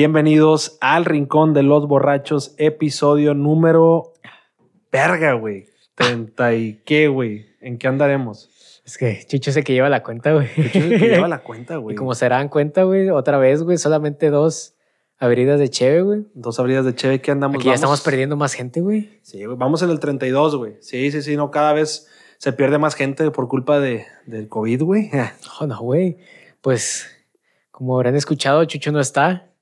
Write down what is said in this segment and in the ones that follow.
Bienvenidos al Rincón de los Borrachos, episodio número. Verga, güey. 30 y qué, güey. ¿En qué andaremos? Es que Chucho es el que lleva la cuenta, güey. Chucho es el que lleva la cuenta, güey. Y como se dan cuenta, güey, otra vez, güey, solamente dos abridas de cheve, güey. Dos abridas de cheve, ¿qué andamos? Aquí ya Vamos- estamos perdiendo más gente, güey. Sí, güey. Vamos en el 32, güey. Sí, sí, sí. No, cada vez se pierde más gente por culpa de, del COVID, güey. No, no, güey. Pues, como habrán escuchado, Chucho no está.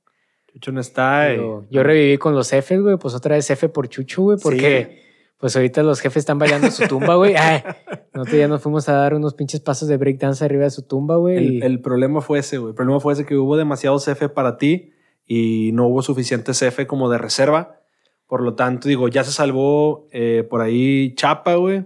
Chucho no está. yo reviví con los Fs, güey. Pues otra vez F por Chucho, güey. Porque, pues ahorita los jefes están bailando su tumba, güey. Nosotros ya nos fuimos a dar unos pinches pasos de breakdance arriba de su tumba, güey. El, y- el problema fue ese, güey. El problema fue ese que hubo demasiado CF para ti y no hubo suficiente CF como de reserva. Por lo tanto, digo, ya se salvó eh, por ahí Chapa, güey.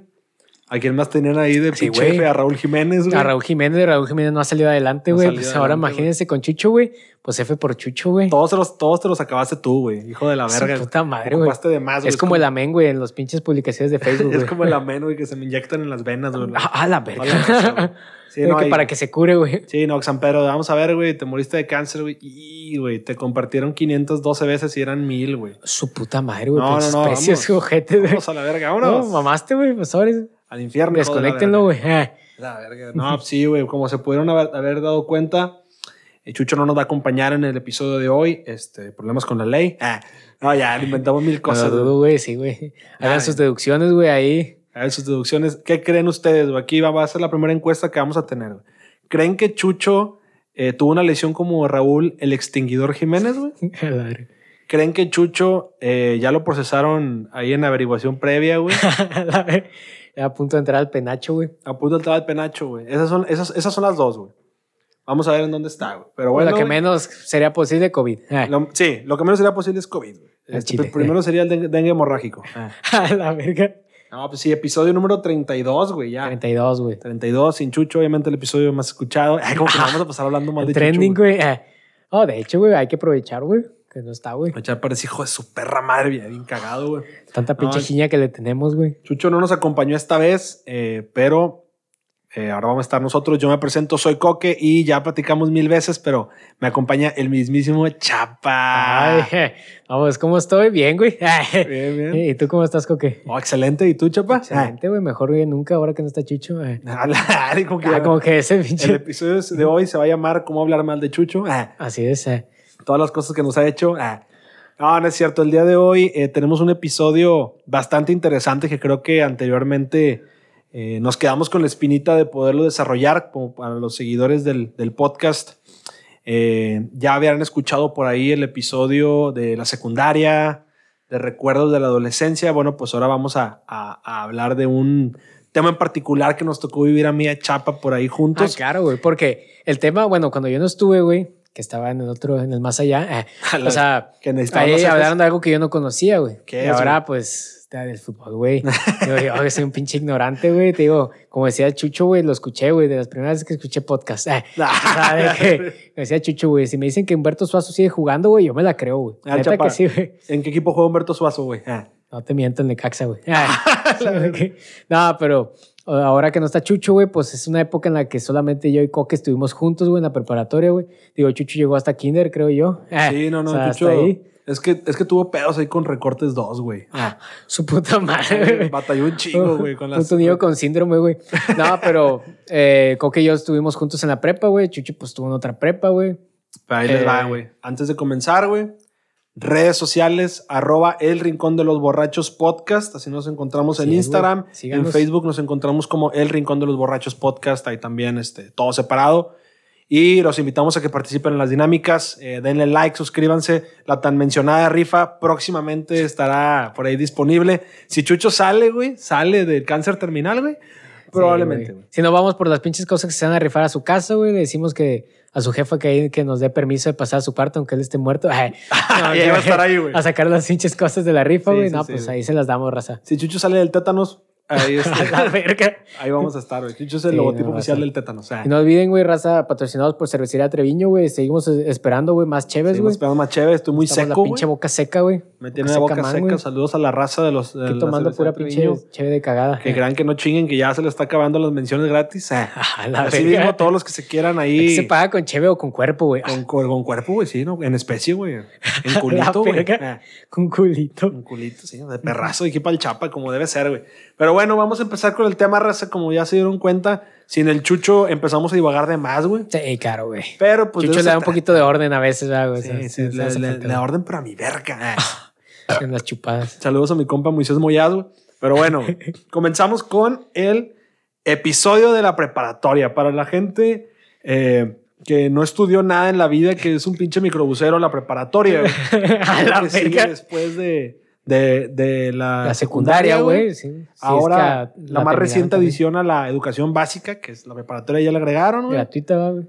¿A quién más tenían ahí de Sí, pinche? A Raúl Jiménez, güey. A Raúl Jiménez, Raúl Jiménez no ha salido adelante, No güey. Pues ahora imagínense con Chucho, güey. Pues F por Chucho, güey. Todos, te los, todos te los acabaste tú, güey. Hijo de la Su verga. puta madre, güey. De más. Es como el amén, güey, en los pinches publicaciones de Facebook, Es como el amén, güey, que se me inyectan en las venas, güey. Ah, la verga. Sí, no, que para que se cure, güey. Sí, no, San Pedro, vamos a ver, güey, te moriste de cáncer, güey. Y, güey, te compartieron 512 veces y eran mil, güey. Su puta madre, güey. No, no, pinches no, precios, ojete, güey. Vamos a la verga, No, vámonos. mamaste, güey. Pues ahora Al infierno. desconéctenlo, güey. Ah. La verga. No, pues sí, güey. Como se pudieron haber, haber dado cuenta, eh, Chucho no nos va a acompañar en el episodio de hoy. Este, problemas con la ley. Ah, no, ya, inventamos mil No cosas. dudo, güey. Sí, güey. Hagan sus deducciones, güey, ahí. Ver sus deducciones. ¿Qué creen ustedes? güey? Aquí va, va a ser la primera encuesta que vamos a tener. ¿Creen que Chucho eh, tuvo una lesión como Raúl, el extinguidor Jiménez, güey? ¿Creen que Chucho eh, ya lo procesaron ahí en averiguación previa, güey? A punto de entrar al penacho, güey. A punto de entrar al penacho, güey. Esas son, esas, esas son las dos, güey. Vamos a ver en dónde está, güey. Pero bueno, la que güey. menos sería posible, COVID. Ah. Lo- sí, lo que menos sería posible es COVID. güey. Este, chile. primero sería el dengue, dengue hemorrágico. A la verga. No, pues sí, episodio número 32, güey, ya. 32, güey. 32, sin Chucho, obviamente el episodio más escuchado. Ay, como que vamos a pasar hablando mal de trending, Chucho. güey. Ah. Oh, de hecho, güey, hay que aprovechar, güey. Que no está, güey. Ya parece hijo de su perra madre, bien, bien cagado, güey. Tanta pinche No, que le tenemos, güey. Chucho no nos acompañó esta vez, eh, pero eh, ahora vamos a estar nosotros. Yo me presento, soy Coque y ya platicamos mil veces, pero me acompaña el mismísimo Chapa. Ay, vamos, ¿cómo estoy? Bien, güey. Bien, bien. ¿Y tú cómo estás, Coque? Oh, excelente. ¿Y tú, Chapa? Excelente, güey. Mejor que nunca ahora que no está Chucho. Ah, Ah, como que Ah, como que ese el pinche. episodio de hoy se va a llamar ¿Cómo hablar mal de Chucho? Así es. ah. Todas las cosas que nos ha hecho. Ah. No, no es cierto. El día de hoy eh, tenemos un episodio bastante interesante que creo que anteriormente eh, nos quedamos con la espinita de poderlo desarrollar como para los seguidores del, del podcast. Eh, ya habían escuchado por ahí el episodio de la secundaria, de recuerdos de la adolescencia. Bueno, pues ahora vamos a, a- a hablar de un tema en particular que nos tocó vivir a mí a Chapa por ahí Ah, juntos. claro, güey. Porque el tema, bueno, cuando yo no estuve, güey, que estaba en el otro, en el más allá, ah, o sea, que ahí hablaron de algo que yo no conocía, güey. ¿Qué Y es, ahora, güey? pues, está del fútbol, güey. Digo, yo soy un pinche ignorante, güey. Te digo, como decía Chucho, güey, lo escuché, güey, de las primeras veces que escuché podcast. Ah, sea, de que, decía Chucho, güey, si me dicen que Humberto Suazo sigue jugando, güey, yo me la creo, güey. Ah, que sí, güey. ¿En qué equipo juega Humberto Suazo, güey? Ah. No te miento en Necaxa, güey. Ah, no, pero ahora que no está Chucho, güey, pues es una época en la que solamente yo y Coque estuvimos juntos, güey, en la preparatoria, güey. Digo, Chucho llegó hasta kinder, creo yo. Sí, no, no, o sea, Chucho. hasta ahí. Es que, es que tuvo pedos ahí con recortes 2, güey. Ah, su puta madre. Batalló un chingo, güey, con las. Puto niño con síndrome, güey. No, pero eh, Coque y yo estuvimos juntos en la prepa, güey. Chucho, pues, estuvo en otra prepa, güey. Pero ahí les va, Eh. güey. Antes de comenzar, güey. Redes sociales, arroba el rincón de los borrachos podcast. Así nos encontramos en Instagram. En. Facebook nos encontramos como el rincón de los borrachos podcast. Ahí también, este, todo separado. Y los invitamos a que participen en las dinámicas. Eh, denle like, suscríbanse. La tan mencionada rifa próximamente estará por ahí disponible. Si Chucho sale, güey, sale del cáncer terminal, güey. Probablemente, güey. Si no vamos por las pinches cosas que se van a rifar a su casa, güey, le decimos que a su jefa que, que nos dé permiso de pasar a su cuarto aunque él esté muerto. Ay, no, Y ahí va a estar ahí, güey. A sacar las pinches cosas de la rifa, güey. sí, no, pues ahí se las damos, raza. Si Chucho sale del tétanos, Ahí, está. la verga. Ahí vamos a estar, güey. Chucho es el Sí, logotipo no, oficial del tétano. O sea, Y no olviden, güey, raza, patrocinados por Cervecería Treviño, güey. Seguimos esperando, güey, más chéves, seguimos güey. esperando más chévere. Estoy muy Estamos seco, la pinche boca seca, güey. Me tiene la boca man, seca. Saludos a la raza de los. la tomando pura pinche Treviño. chéve de cagada. Que crean que no chinguen, que ya se le está acabando las menciones gratis. Eh. La Así verga. mismo, todos los que se quieran Aquí ahí. se paga con cheve o con cuerpo, güey. Con, con, con cuerpo, güey, sí, ¿no? En especie, güey. En culito, güey. Eh. Con culito. Un culito, sí, de perrazo y aquí para el chapa, como debe ser, güey. Pero bueno, vamos a empezar con el tema raza, como ya se dieron cuenta. Sin el chucho empezamos a divagar de más, güey. Sí, claro, güey. Pero pues. Chucho le da un poquito de orden a veces, ¿verdad, güey. Sí, sí, se le, hace le- falta, le da orden, pero a mi verga. En las chupadas. Saludos a mi compa Moisés Moyaz, güey. Pero bueno, comenzamos con el episodio de la preparatoria. Para la gente eh, que no estudió nada en la vida, que es un pinche microbusero, la preparatoria. güey. A la que sigue después de, de, de la, La secundaria, güey. Sí, es Ahora, que la, más reciente también. adición a la educación básica, que es la preparatoria, ya le agregaron, güey. Gratuita, güey.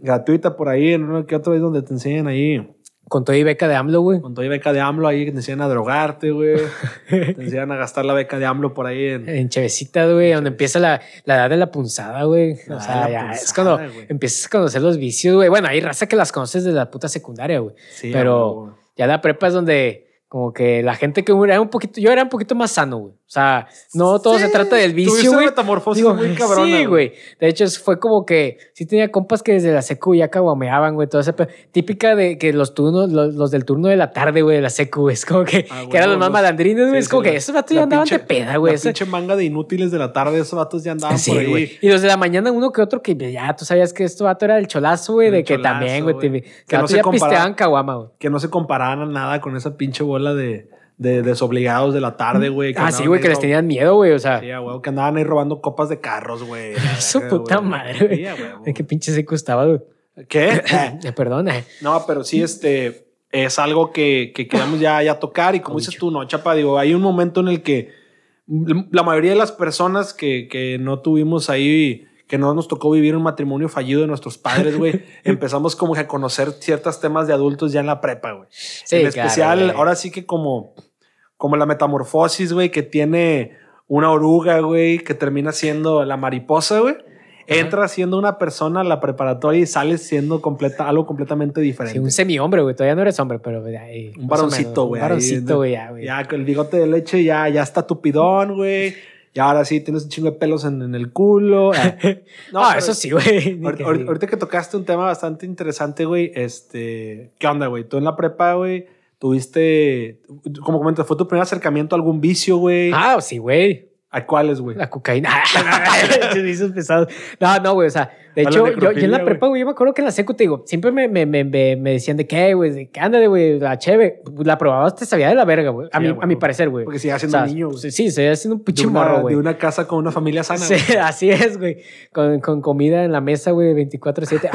Gratuita por ahí, en uno que otro ahí donde te enseñan ahí, Con todo y beca de AMLO, güey. con toda beca de AMLO ahí, que te enseñan a drogarte, güey. te enseñan a gastar la beca de AMLO por ahí en... En Chevecita, güey, donde empieza la, la edad de la punzada, güey. La O sea, la ya es cuando empiezas a conocer los vicios, güey. Bueno, hay raza que las conoces de la puta secundaria, güey. Sí, Pero ya la prepa es donde como que la gente que era un poquito, yo era un poquito más sano, güey. O sea, no todo Sí, se trata del vicio, güey. metamorfosis Digo, muy cabrona, Sí, güey. De hecho, fue como que sí tenía compas que desde la secu ya caguameaban, güey. Todo ese pe- Típica de que los turnos, los, los del turno de la tarde, güey, de la secu. Es como que, Ah, que eran los más malandrines, güey. Sí, es como que esos vatos ya andaban pinche- de peda, güey. Ese- pinche manga de inútiles de la tarde, esos vatos ya andaban Sí, por ahí. güey. Y los de la mañana, uno que otro que ya tú sabías que esto vato era el cholazo, güey, de que también, güey, que Que no se ya pisteaban caguama, güey. Que no se comparaban a nada con esa pinche bola de, de desobligados de la tarde, güey. Ah, sí, güey, que les tenían miedo, güey. O sea, Sí, huevo, que andaban ahí robando copas de carros, güey. su puta güey. madre, güey. Sí, qué pinche seco estaba, güey. ¿Qué? Eh, Perdona. No, pero sí, este es algo que, que queremos ya, ya tocar. Y como dices tú, no, chapa, digo, hay un momento en el que la mayoría de las personas que, que no tuvimos ahí, que no nos tocó vivir un matrimonio fallido de nuestros padres, güey, empezamos como que a conocer ciertos temas de adultos ya en la prepa, güey. Sí, en especial, güey. ahora sí que como, como la metamorfosis, güey, que tiene una oruga, güey, que termina siendo la mariposa, güey. Entra siendo una persona a la preparatoria y sale siendo completa, algo completamente diferente. Sí, un semi-hombre, güey. Todavía no eres hombre, pero eh, Un varoncito, güey. Un varoncito, güey, ya, güey. Ya el bigote de leche ya, ya está tupidón, güey. Y ahora sí tienes un chingo de pelos en, en el culo. Ah. No, pero- eso sí, güey. Ahor- ahor-. Ahorita que tocaste un tema bastante interesante, güey, este, ¿qué onda, güey? Tú en la prepa, güey, tuviste, como comentas, fue tu primer acercamiento a algún vicio, güey. Ah, sí, güey. ¿A cuáles, güey? La cocaína. Pesado. No, no, güey. O sea, de A hecho, yo, yo en la prepa, güey, yo me acuerdo que en la secu, te digo, siempre me, me, me, me, me decían de qué, güey, de qué ándale, güey, la cheve. La probabas, te sabía de la verga, güey. A, Sí, mi, a mi parecer, güey. Porque sigue O siendo sea, niño, güey. Sí, seguía siendo un pinche de, morro, güey. de una casa con una familia sana, Sí, güey. así es, güey. Con, con comida en la mesa, güey, 24-7.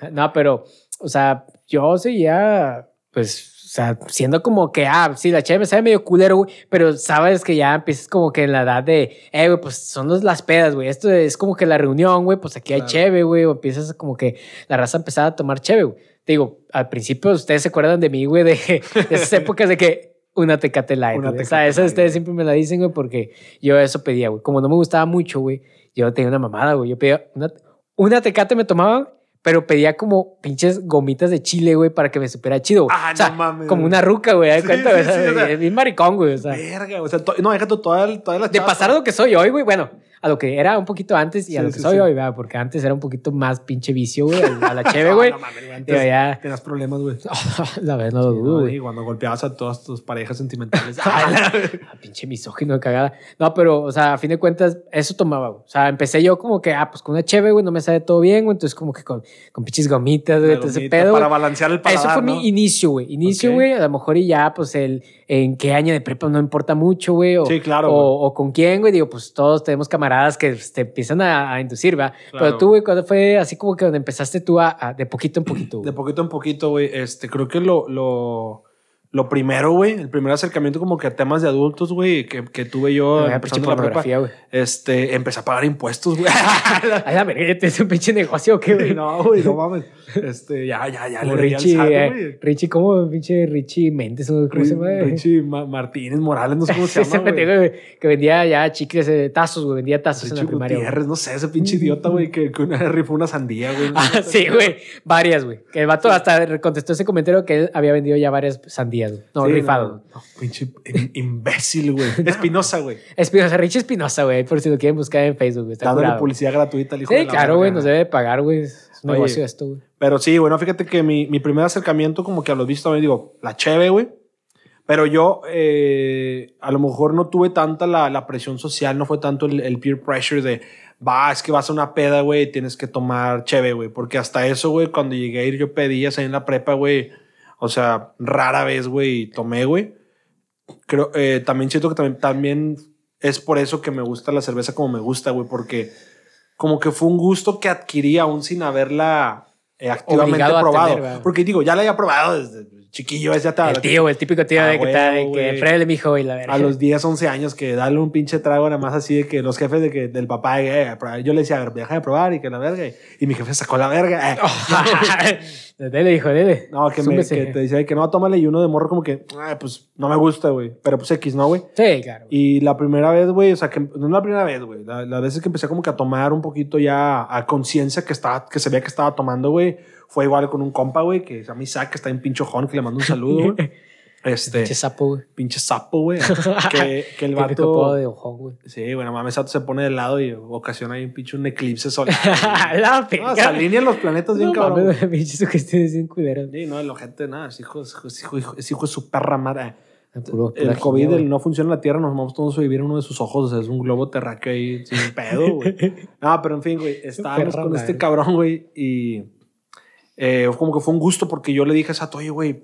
Ah, no, pero, o sea, yo seguía, pues, o sea, siendo como que, ah, sí, la cheve me sabe medio culero, güey, pero sabes que ya empiezas como que en la edad de, eh, güey, pues son los- las pedas, güey. Esto es como que la reunión, güey, pues aquí hay Claro. cheve, güey, o empiezas como que la raza empezaba a tomar cheve, güey. Te digo, al principio ustedes se acuerdan de mí, güey, de, de esas épocas de que una tecate light, Una güey. O sea, Tecate esa ustedes siempre me la dicen, güey, porque yo eso pedía, güey. Como no me gustaba mucho, güey, yo tenía una mamada, güey. Yo pedía una, una tecate me tomaba, pero pedía como pinches gomitas de chile, güey, para que me supiera chido. güey. Ah, o sea, no mames, como una ruca, güey. ¿de Sí, cuenta, sí, güey? O sea, sí, o sea, bien maricón, güey. O sea, Verga, o sea, no, déjate todas todas las de pasar lo que soy hoy, güey. Bueno, a lo que era un poquito antes y a lo que sí, soy sí. hoy, ¿verdad? Porque antes era un poquito más pinche vicio, güey, a la cheve, güey. No, mames, ya, tenías problemas, güey. la verdad no lo dudo, güey. cuando golpeabas a todas tus parejas sentimentales. Ah, la- pinche misógino de cagada. No, pero, o sea, a fin de cuentas, eso tomaba, güey. O sea, empecé yo como que, ah, pues con una cheve, güey, no me sale todo bien, güey. Entonces, como que con, con pinches gomitas, güey, todo ese gomita pedo. Para balancear el paladar, Eso fue ¿no? mi inicio, güey. Inicio, güey. A lo mejor y ya, pues, el en qué año de prepa no importa mucho, güey. O, Sí, claro, O, con quién, güey. Digo, pues todos tenemos camaradas que pues, te empiezan a, a inducir, ¿verdad? Claro. Pero tú, güey, cuando fue así como que donde empezaste tú a, a- de poquito en poquito, De poquito en poquito, güey. Este, creo que lo, lo, lo primero, güey, el primer acercamiento como que a temas de adultos, güey, que, que tuve yo empezando la prepa, este, empecé a pagar impuestos, güey. A la verga, ¿tienes un pinche negocio o qué, güey? no, güey, no mames. Este, ya, ya, ya, le Richie, Richie, eh. Richie, ¿cómo? Pinche Richie Méndez, ¿o ¿cómo se llama? Richie Ma- Martínez Morales, no sé cómo se llama, güey. que vendía ya chicles, eh, tazos, güey, vendía tazos en Richie la primaria. Gutiérrez, no sé, ese pinche idiota, güey, que, que una rifó una sandía, güey. Ah, sí, güey, varias, güey. Que el vato hasta contestó ese comentario que él había vendido ya varias sandías, güey. No, Sí, rifado. no, no, pinche im- imbécil, güey. Espinosa, güey. Espinosa, Richie Espinosa, güey, por si lo quieren buscar en Facebook, güey. Está Dándole curado. publicidad gratuita al hijo de Sí, la claro, güey, nos debe de pagar, güey. Es un Oye. negocio esto, güey. Pero sí, bueno, fíjate que mi, mi primer acercamiento como que a los vistos también digo, la cheve, güey. Pero yo eh, a lo mejor no tuve tanta la, la presión social, no fue tanto el, el peer pressure de, va, es que vas a una peda, güey, tienes que tomar cheve, güey. Porque hasta eso, güey, cuando llegué a ir yo pedías ahí en la prepa, güey. O sea, rara vez, güey, tomé, güey. Creo, eh, también siento que también, también es por eso que me gusta la cerveza como me gusta, güey, porque como que fue un gusto que adquirí aún sin haberla eh, activamente Obligado probado. tener, ¿verdad? porque digo, ya la había probado desde chiquillo, es ya te El tío, el típico tío Ah, de que está, de que y la verga. a los 10, 11 años que darle un pinche trago nada más así de que los jefes de que, del papá, eh, yo le decía, a ver, deja de probar y que la verga. Y, y mi jefe sacó la verga. eh. dele, hijo, dele. No, que, me, que te decía que no, tómale y uno de morro como que, "Ay, pues no me gusta, güey. Pero pues X, ¿no, güey? Sí, claro. Y la primera vez, güey, o sea, que no la primera vez, güey, la, las veces que empecé como que a tomar un poquito ya a conciencia que estaba, que se veía que estaba tomando, güey, fue igual con un compa, güey, que se llama Isaac, que está en pinchojón, que le mando un saludo, güey. Este, Pinche sapo, güey. pinche sapo, güey. Que, que el vato. de güey. Sí, bueno, mames, Sato se pone de lado y ocasiona ahí un pinche un eclipse solar. la no, se alinean los planetas bien No cabrón. mames, pinche sugestiones bien culeras. Sí, no, el ojete, nada, es hijo, es hijo, es hijo, es hijo de su perra madre. Puro- el COVID el no funciona en la Tierra, nos vamos todos a vivir en uno de sus ojos. o sea, es un globo terráqueo ahí sin pedo, güey. no, pero en fin, güey, estábamos Perra con madre. este cabrón, güey, y eh, como que fue un gusto porque yo le dije a Sato, oye, güey,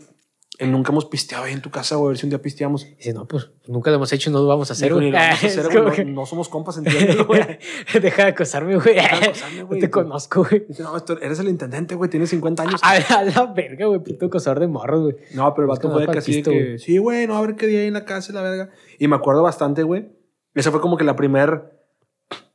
nunca hemos pisteado ahí en tu casa, güey, a ver si un día pisteamos. Dice, no, pues nunca lo hemos hecho y no lo vamos a hacer, Dijo, güey. "Ni lo vamos a Es hacer, como güey, que- no, no somos compas, entiéndelo, güey. Deja de acosarme, güey. de acosarme, No güey. te conozco, güey. Dice, no, esto- eres el intendente, güey, tienes 50 años. A la, a la verga, güey. Puto acosador de morros, güey. No, pero el vato no fue que así que, sí, güey, no, a ver qué día hay en la casa y la verga. Y me acuerdo bastante, güey. Esa fue como que la primer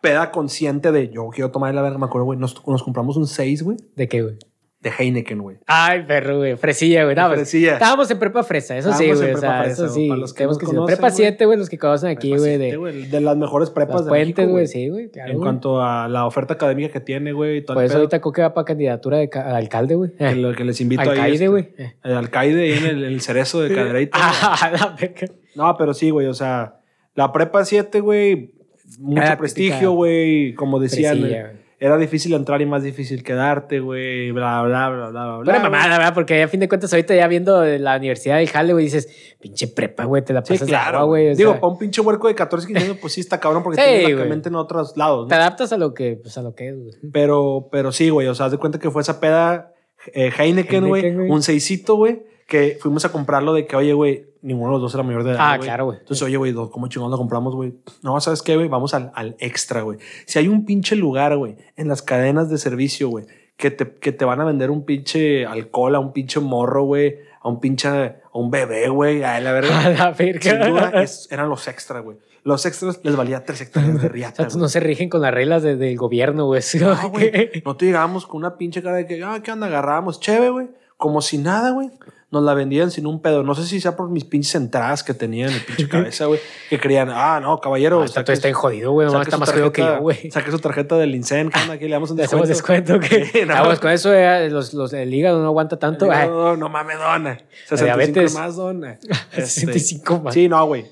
peda consciente de yo quiero tomar la verga. Me acuerdo, güey, nos, nos compramos un 6, güey, ¿De qué, güey? De Heineken, güey. Ay, perro, güey. Fresilla, güey. Pues, Fresilla. Estábamos en prepa fresa, eso sí, Estábamos güey. O sea, fresa, eso sí. para los que Tenemos que conocen, Prepa güey. 7, güey, los que conocen aquí, güey. De las mejores prepas las de puentes, güey. Sí, güey. Claro, En cuanto a la oferta académica que tiene, güey. Por eso pedo, ahorita Coque va para candidatura de ca- alcalde, güey. lo que les invito ahí. Alcaide, este, güey. Eh. El alcaide ahí en el, el cerezo de cadereita. Ah. No, pero sí, güey, o sea, la prepa 7, güey, mucho prestigio, güey, como decían, eh. Era difícil entrar y más difícil quedarte, güey, bla, bla, bla, bla, bla. Bla, mamada, ¿verdad? Porque a fin de cuentas, ahorita ya viendo la universidad del Jale, güey, dices, pinche prepa, güey, te la Sí, pasas de claro, agua, güey. Digo, sea, para un pinche huerco de 14, 15 años, pues sí está cabrón porque Sí, tiene la güey. mente en otros lados, te ¿no? adaptas a lo que, pues, a lo que es, güey. Pero, pero sí, güey, o sea, haz de cuenta que fue esa peda eh, Heineken, güey. un seisito, güey, que fuimos a comprarlo de que, oye, güey, ninguno de los dos era mayor de edad. Ah, claro, güey. Entonces, oye, güey, ¿cómo chingón lo compramos, güey? No, ¿sabes qué, güey? Vamos al, al extra, güey. Si hay un pinche lugar, güey, en las cadenas de servicio, güey, que te, que te van a vender un pinche alcohol a un pinche morro, güey, a un pinche, a un bebé, güey, a la A verdad. la verga. Sin duda, es- eran los extra, güey. Los extras les valía tres hectáreas de O riata, sea, güey. no se rigen con las reglas de- del gobierno, güey. No, güey. No te llegábamos con una pinche cara de que, ah, ¿qué onda? Agarrábamos chévere, güey. Como si nada, güey. Nos la vendían sin un pedo. No sé si sea por mis pinches entradas que tenían en mi pinche cabeza, güey. Que creían, ah, no, caballero. No, está, todo está en jodido, güey. No, saque está más jodido que yo, güey. Saque su tarjeta del INSEN, ¿qué onda? Aquí le damos un Le hacemos descuento. descuento que no, Ah, pues, con eso eh, los, los, el hígado no aguanta tanto. No, Ay, no, no mames, dona. 65 diabetes. más, dona. Este, 65 más. Sí, no, güey.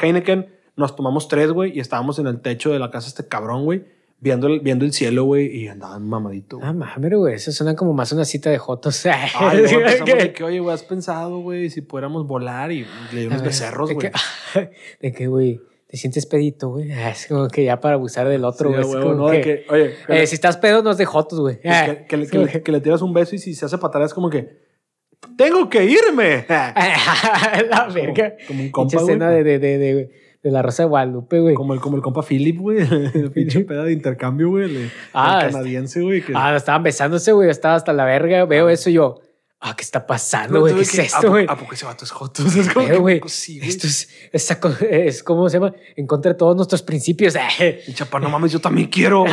Heineken, nos tomamos tres, güey, y estábamos en el techo de la casa este cabrón, güey, viendo el, viendo el cielo, güey, y andaban mamadito. güey. Ah, mames, güey. Eso suena como más una cita de jotos. Ay, luego empezamos de que, oye, güey, has pensado, güey, si pudiéramos volar y le di unos A ver, becerros, güey. De que, güey, te sientes pedito, güey. Es como que ya para abusar del otro, Sí, güey. es como ¿no? De que, que, oye, eh, si estás pedo, no es de jotos, güey. Que- que le- es que le- tiras un beso y si se hace para atrás, como que, tengo que irme. la verga. como un compa, güey. escena de, de, de, de, de la Rosa de Guadalupe, güey. Como el, como el compa Philip, güey. El pinche peda de intercambio, güey. El, el Ah, canadiense, güey. Que... Ah, estaban besándose, güey. Estaba hasta la verga. Veo eso y yo. ah, ¿qué está pasando, güey? ¿Qué es esto, güey? ¿A poco ese vato es joto? Es como Pero, güey, sí, esto es, es, es, ¿cómo se llama? En contra de todos nuestros principios. Y chapa, no mames, yo también quiero.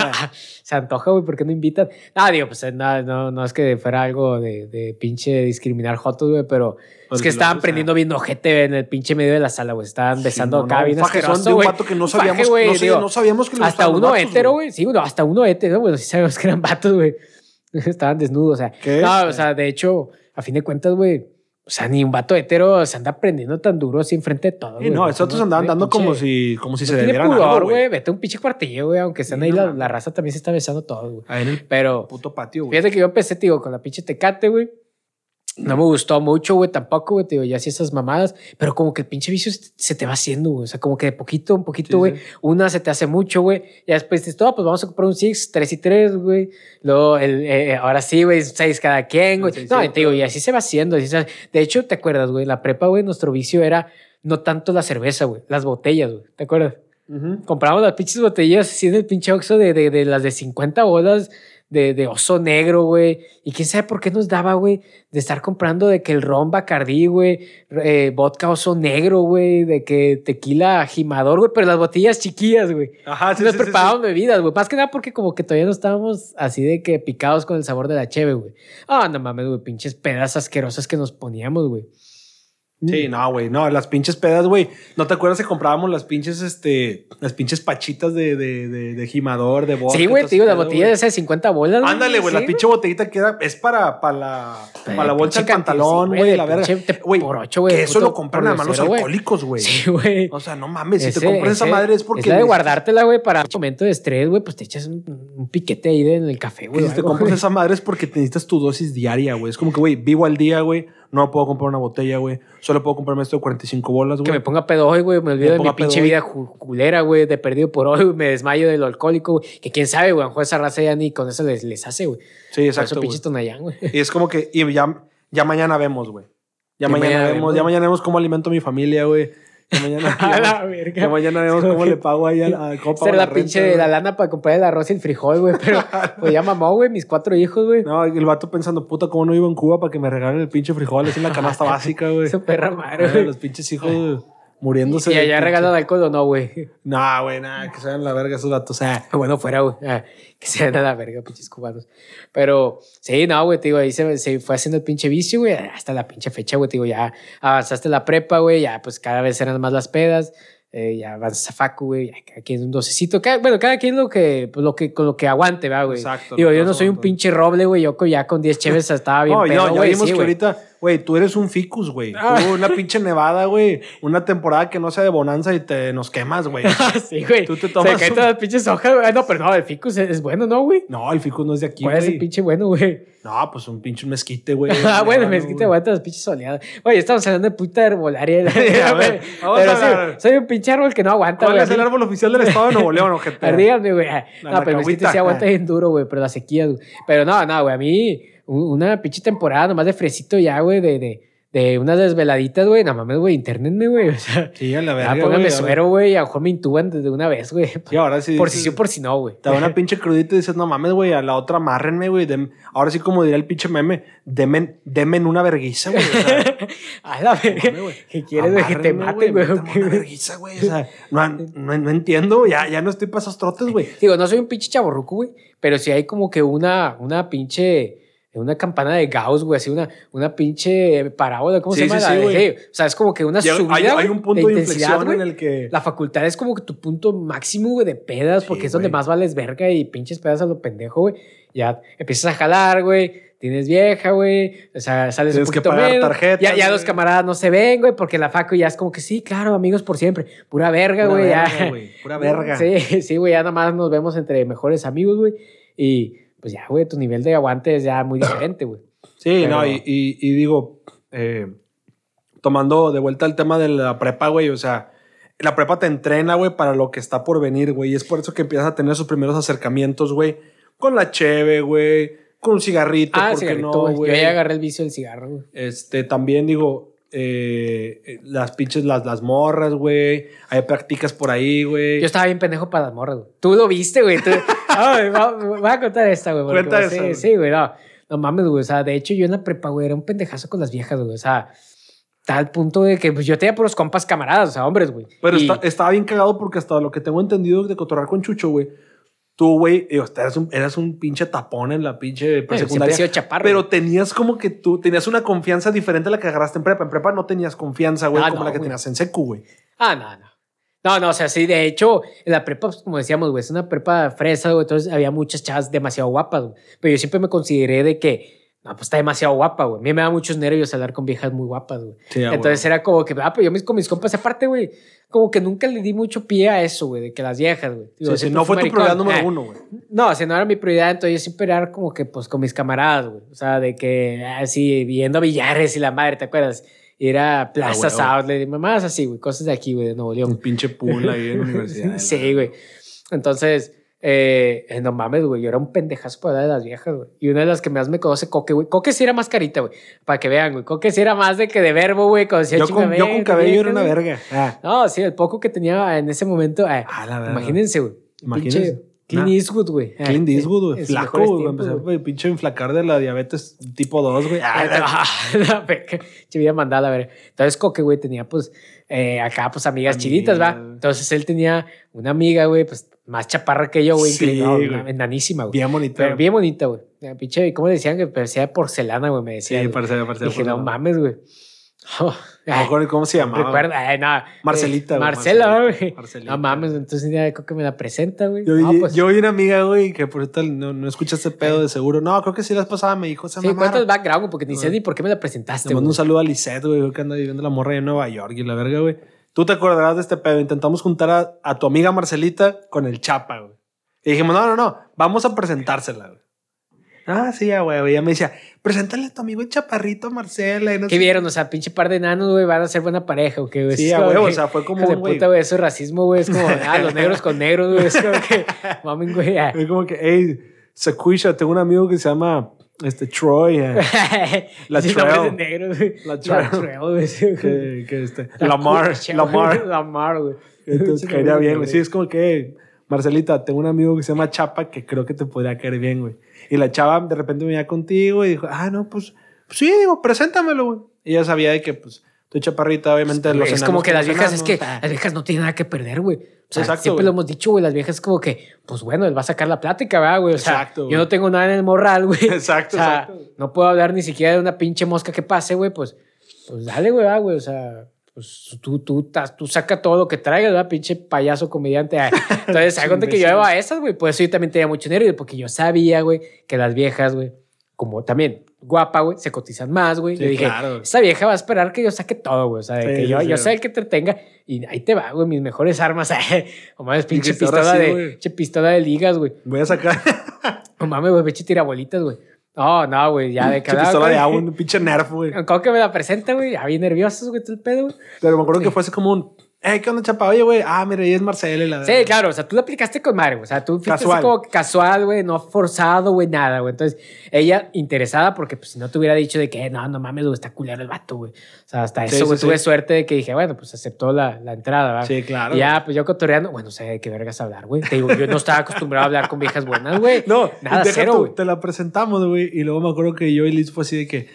se antoja, güey, ¿por qué no invitan? Ah, digo, pues no, no, no es que fuera algo de, de pinche discriminar jotos, güey, pero es que estaban prendiendo bien ojete en el pinche medio de la sala, güey. Estaban besando acá bien asqueroso, güey. que no faje, sabíamos, güey, no, sé, digo, no sabíamos que Hasta uno vatos, hétero, güey. Sí, no, hasta uno hétero, güey. Sí sabemos que eran vatos, güey. Estaban desnudos, o sea. ¿Qué? No, o sea, de hecho, a fin de cuentas, güey. O sea, ni un vato hetero se anda prendiendo tan duro así enfrente de todo. Sí, no, esos otros andaban dando como si, como si no se tiene debieran pudor, algo, güey. Vete a un pinche cuartillo, güey. Aunque estén Sí, ahí, no la, raza también se está besando todo, güey. Ahí en el Pero puto patio, güey. fíjate que yo empecé, digo, con la pinche tecate, güey. No me gustó mucho, güey, tampoco, güey, te digo, ya hacía esas mamadas, pero como que el pinche vicio se te va haciendo, güey. O sea, como que de poquito, un Sí, poquito, güey. sí. Una se te hace mucho, güey. Ya después dices, todo, pues vamos a comprar un Six, tres y tres, güey. Luego, el, eh, ahora sí, güey, seis cada quien, güey. No, y te digo, y así se va haciendo. así se- De hecho, ¿te acuerdas, güey? La prepa, güey, nuestro vicio era no tanto la cerveza, güey, las botellas, güey. ¿Te acuerdas? Ujú. Comprábamos las pinches botellas así en el pinche Oxxo de, de, de las de 50 bolas de, de oso negro, güey. Y quién sabe por qué nos daba, güey, de estar comprando de que el ron Bacardí, güey, eh, vodka oso negro, güey, de que tequila gimador, güey, pero las botellas chiquillas, güey. Ajá, sí, nos sí, bebidas, güey. Más que nada porque como que todavía no estábamos así de que picados con el sabor de la cheve, güey. Ah, no mames, güey, pinches pedas asquerosas que nos poníamos, güey. Sí, no, güey, no, las pinches pedas, güey. ¿No te acuerdas que comprábamos las pinches, este, las pinches pachitas de, de, de, de gimador, de vodka? Sí, güey, ese la botella de esas de 50 bolas. Ándale, güey, la Sí, pinche botellita que era, es para, para la, para la bolsa del pantalón, sí, güey, de la verga. Güey, por ocho, güey, que eso lo compran nada más los alcohólicos, güey. Sí, güey. O sea, no mames, si te Ese- compras esa madre es porque... Es la de guardártela, güey, para un momento de estrés, güey, pues te echas un, un piquete ahí en el café, güey. si te compras esa madre es porque te necesitas tu dosis diaria, güey. Es como que, güey, vivo al día, güey. No puedo comprar una botella, güey. Solo puedo comprarme esto de 45 bolas, Que güey. me ponga pedo hoy, güey. Me olvido Me de mi pinche vida culera, güey. De perdido por hoy, güey, Me desmayo de lo alcohólico, güey. Que quién sabe, güey. A lo mejor esa raza ya ni con eso les, les hace, güey. Sí, exacto, eso güey. Y es como que, y ya, ya mañana vemos, güey. Ya, Ya mañana, mañana vemos, vemos. ya mañana vemos cómo alimento a mi familia, güey. Ya mañana, A la verga. mañana vemos cómo le pago ahí a, a cómo pago Ser la, pinche güey. la lana para comprar el arroz y el frijol, güey. Pero pues ya mamó, güey, mis cuatro hijos, güey. No, el vato pensando, puta, ¿cómo no vivo en Cuba para que me regalen el pinche frijol así en la canasta básica, güey? Su perra madre, güey. Los pinches hijos güey, muriéndose. Y de allá regalan alcohol o no, güey. No, güey, nada, que se vayan a la verga esos vatos. O sea, Bueno, fuera, güey. Ah, que se den a la verga, pinches cubanos. Pero sí, no, güey, te digo, ahí se, se fue haciendo el pinche vicio, güey. Hasta la pinche fecha, güey. Te digo, ya avanzaste la prepa, güey. Ya, pues cada vez eran más las pedas. eh, ya avanzas a Facu, güey. Cada quien un docecito. Cada- bueno, cada quien lo que, pues, lo que, con lo que aguante, ¿verdad, güey? Exacto, Digo, yo no soy un pinche roble, güey. Yo ya con 10 cheves estaba bien no, pedo, ya güey. vimos sí, que güey. ahorita, güey, tú eres un ficus, güey. Ah. Tú una pinche nevada, güey. Una temporada que no sea de bonanza y te nos quemas, güey. sí, güey. Tú te Se tomas caen un- todas las pinches hojas, güey. Ah, No, pero no, el ficus es, es bueno, ¿no, güey? No, el ficus no es de aquí, ¿Cuál es el güey. pinche bueno, güey? No, pues un pinche mezquite, güey. Ah, bueno, Nevado, me quita güey. aguanta las pinches soleadas. Oye, estamos hablando de puta herbolaria. A ver, güey. vamos Pero a sí, hablar. soy un pinche árbol que no aguanta, ¿Cuál güey. es el árbol oficial del estado de Nuevo León, ojete? Díganme, güey. Ah, No, pero el mezquite sí aguanta bien duro, güey, pero la sequía, güey. Pero no, no, güey, a mí una pinche temporada nomás de fresito ya, güey, de, de, de unas desveladitas, güey. No mames, güey, internenme, güey. O sea, Sí, a la ya verga, pónganme güey. suero, güey, y a lo mejor me intuban desde una vez, güey. Sí, ahora sí. Por si sí o por si no, güey. Te da una pinche crudita y dices, no mames, güey, a la otra amárrenme, güey. Ahora sí, como diría el pinche meme, demen, demen una verguiza, güey. O sea, A la verga. ¿Qué quieres, güey? Que te maten, güey. métame ¿o qué, una verguiza, güey. O sea, no, no, no entiendo, ya, ya no estoy para esos trotes, güey. Digo, no soy un pinche chaborruco, güey, pero sí hay como que una, una pinche, una campana de Gauss, güey, así una, una pinche parábola, ¿cómo Sí, se llama? sí, La sí, de- güey. O sea, es como que una Ya subida, hay, un punto de, inflexión güey. en el que... La facultad es como que tu punto máximo, güey, de pedas, porque es donde más vales verga y pinches pedas a lo pendejo, güey. Ya empiezas a jalar, güey. Tienes vieja, güey. O sea, sales Tienes un que poquito pagar menos. tarjetas, Ya, ya los camaradas no se ven, güey, porque la facu ya es como que sí, claro, amigos por siempre. Pura verga, Pura güey. ya. güey, pura verga. Sí, sí, güey, ya nada más nos vemos entre mejores amigos, güey. Y pues ya, güey, tu nivel de aguante es ya muy diferente, güey. Sí, Pero- no, y, y- y digo, eh, tomando de vuelta el tema de la prepa, güey, o sea, la prepa te entrena, güey, para lo que está por venir, güey, y es por eso que empiezas a tener esos primeros acercamientos, güey, con la cheve, güey, con un cigarrito, Ah, ¿por qué cigarrito, no, güey? Yo ya agarré el vicio del cigarro, güey. Este, también digo, eh, las pinches, las, las morras, güey, hay practicas por ahí, güey. Yo estaba bien pendejo para las morras, güey. Tú lo viste, güey. Tú... Ay, va- voy a contar esta, güey. porque, Cuenta güey. Sí, güey, no. no mames, güey. O sea, de hecho, yo en la prepa, güey, era un pendejazo con las viejas, güey. O sea, tal punto de que pues, yo tenía puros compas camaradas, o sea, hombres, güey. Pero Y- está- estaba bien cagado porque hasta lo que tengo entendido de cotorrar con Chucho, güey. Tú, güey, eras un, eras un pinche tapón en la pinche Bueno, siempre he secundaria. sido chaparro. Pero tenías como que tú tenías una confianza diferente a la que agarraste en prepa. En prepa no tenías confianza, güey, Ah, como no, la que tenías en secu, güey. Ah, no, no. No, no, o sea, sí, de hecho, en la prepa, pues, como decíamos, güey, es una prepa fresa, güey, entonces había muchas chavas demasiado guapas, güey. Pero yo siempre me consideré de que, no, pues está demasiado guapa, güey. A mí me da muchos nervios hablar con viejas muy guapas, güey. Sí, ah, Entonces era como que, ah, pues yo mis, con mis compas, aparte, güey, como que nunca le di mucho pie a eso, güey, de que las viejas, güey. Digo, Sí, siempre no fue tu prioridad número Eh, uno, güey. No, sea, no era mi prioridad, entonces yo siempre era como que, pues, con mis camaradas, güey. O sea, de que, así, viendo billares y la madre, ¿te acuerdas? Ir a plazas, huevo. outlet, y mamás así, güey, cosas de aquí, güey, de Nuevo León. Un pinche pool ahí en la universidad. Sí, güey. Entonces, eh, eh, no mames, güey. Yo era un pendejazo para de las viejas, güey. Y una de las que más me conoce, Coque, güey. Coque sí era más carita, güey. Para que vean, güey. Coque sí era más de que de verbo, güey. Yo con, yo con cabello era una verga. Ah, No, sí, el poco que tenía en ese momento. eh, Ah, la verga. imagínense, güey. Imagínense. Clint Nah. Eastwood, güey. Eh, Clint Eastwood, güey. Flaco, güey. Empezó, güey, pinche inflacar de la diabetes tipo 2, güey. Ah, la- Ah, la mandada, a ver. Entonces, Coque, güey, tenía, pues, eh, acá, pues, amigas Amigas. chiditas, ¿va? Entonces, él tenía una amiga, güey, pues, más chaparra que yo, güey. Sí, no, enanísima, güey. Bien bonito. Pero bien bonita, güey. Pinche, ¿cómo le decían? Que parecía de porcelana, güey, me Sí, decía. güey. parecía, parecía. Dije, no mames, güey. Oh, acuerdo cómo se llamaba. Recuerda, ay, no. Marcelita, güey, Marcela, güey. No mames, entonces ya creo que me la presenta, güey. Yo, no, pues, yo vi una amiga, güey, que por ahorita no, no escucha este pedo de seguro. No, creo que sí las pasaba, me dijo esa sí, mamá. cuéntanos background, porque ni sé ni por qué me la presentaste, Te mando un saludo a Lisette, güey, que anda viviendo la morra en Nueva York y la verga, güey. Tú te acordarás de este pedo. Intentamos juntar a, a tu amiga Marcelita con el Chapa, güey. Y dijimos, no, no, no, vamos a presentársela, güey. Ah, sí, ya, güey. Ella me decía, preséntale a tu amigo el chaparrito Marcela. Y no ¿Qué sé- vieron? O sea, pinche par de enanos, güey, van a ser buena pareja, ¿o qué, güey? Sí, que, o sea, fue como un güey. puta, güey, eso es racismo, güey. Es como, ah, los negros con negros, güey. Es como que, mamen, güey. Es como que, hey, Sequisha, tengo un amigo que se llama este, Troy. eh, La Sí, Trail. güey. La La Trail. Trail, sí, güey. que, que este, La Lamar, Lamar. Lamar, güey. Entonces Sí, caería bien, güey. Sí, es como que, Marcelita, tengo un amigo que se llama Chapa que creo que te podría caer bien, güey. Y la chava de repente venía contigo y dijo, ah, no, pues, pues sí, digo, preséntamelo, güey. Y ella sabía de que, pues, tu chaparrita, obviamente, los es como que las viejas, es que las viejas no tienen nada que perder, güey. O sea, Exacto, siempre lo hemos dicho, güey. Las viejas es como que, pues bueno, él va a sacar la plática, ¿verdad, güey? O sea, Exacto, yo no tengo nada en el morral, güey. Exacto, O sea, exacto. no puedo hablar ni siquiera de una pinche mosca que pase, güey. Pues, pues dale, güey, güey. O sea, pues tú, tú, tú saca todo lo que traigas, ¿verdad? Pinche payaso comediante. Ah, Entonces, algo que yo Imbécil. llevaba esas, güey. Por eso yo también tenía mucho nervio, porque yo sabía, güey, que las viejas, güey, como también guapa, güey, se cotizan más, güey. Sí, yo dije, claro. esta vieja va a esperar que yo saque todo, güey. O sea, Sí, que yo, sí. yo sea el que te tenga. Y ahí te va, güey, mis mejores armas. o mames, pinche pistola de, pinche pistola de ligas, güey. Voy a sacar No mames, güey, pinche tirabolitas, güey. No, no, güey, ya de cada pistola de agua, un pinche nerf, güey. ¿Cómo que me la presenta, güey? Ya bien nerviosos, güey, todo el pedo, güey. Pero me acuerdo que fue así como un, hey, ¿qué onda, chapa? Oye, güey, ah, mira, ella es Marcela. la Sí, claro, o sea, tú la aplicaste con madre, güey. O sea, tú fuiste Casual. así como casual, güey, no forzado, güey, nada, güey. Entonces, ella interesada porque, pues, si no te hubiera dicho de que, no, no mames, güey, está culero el vato, güey. O sea, hasta Sí, eso, güey, sí, tuve sí. suerte de que dije, bueno, pues aceptó la, la entrada, ¿verdad? Sí, claro. Y ya, pues yo cotorreando, bueno, no sé de qué vergas hablar, güey. Te digo, yo no estaba acostumbrado a hablar con viejas buenas, güey. No, nada, cero, tú. Te la presentamos, güey. Y luego me acuerdo que yo y Liz fue así de que,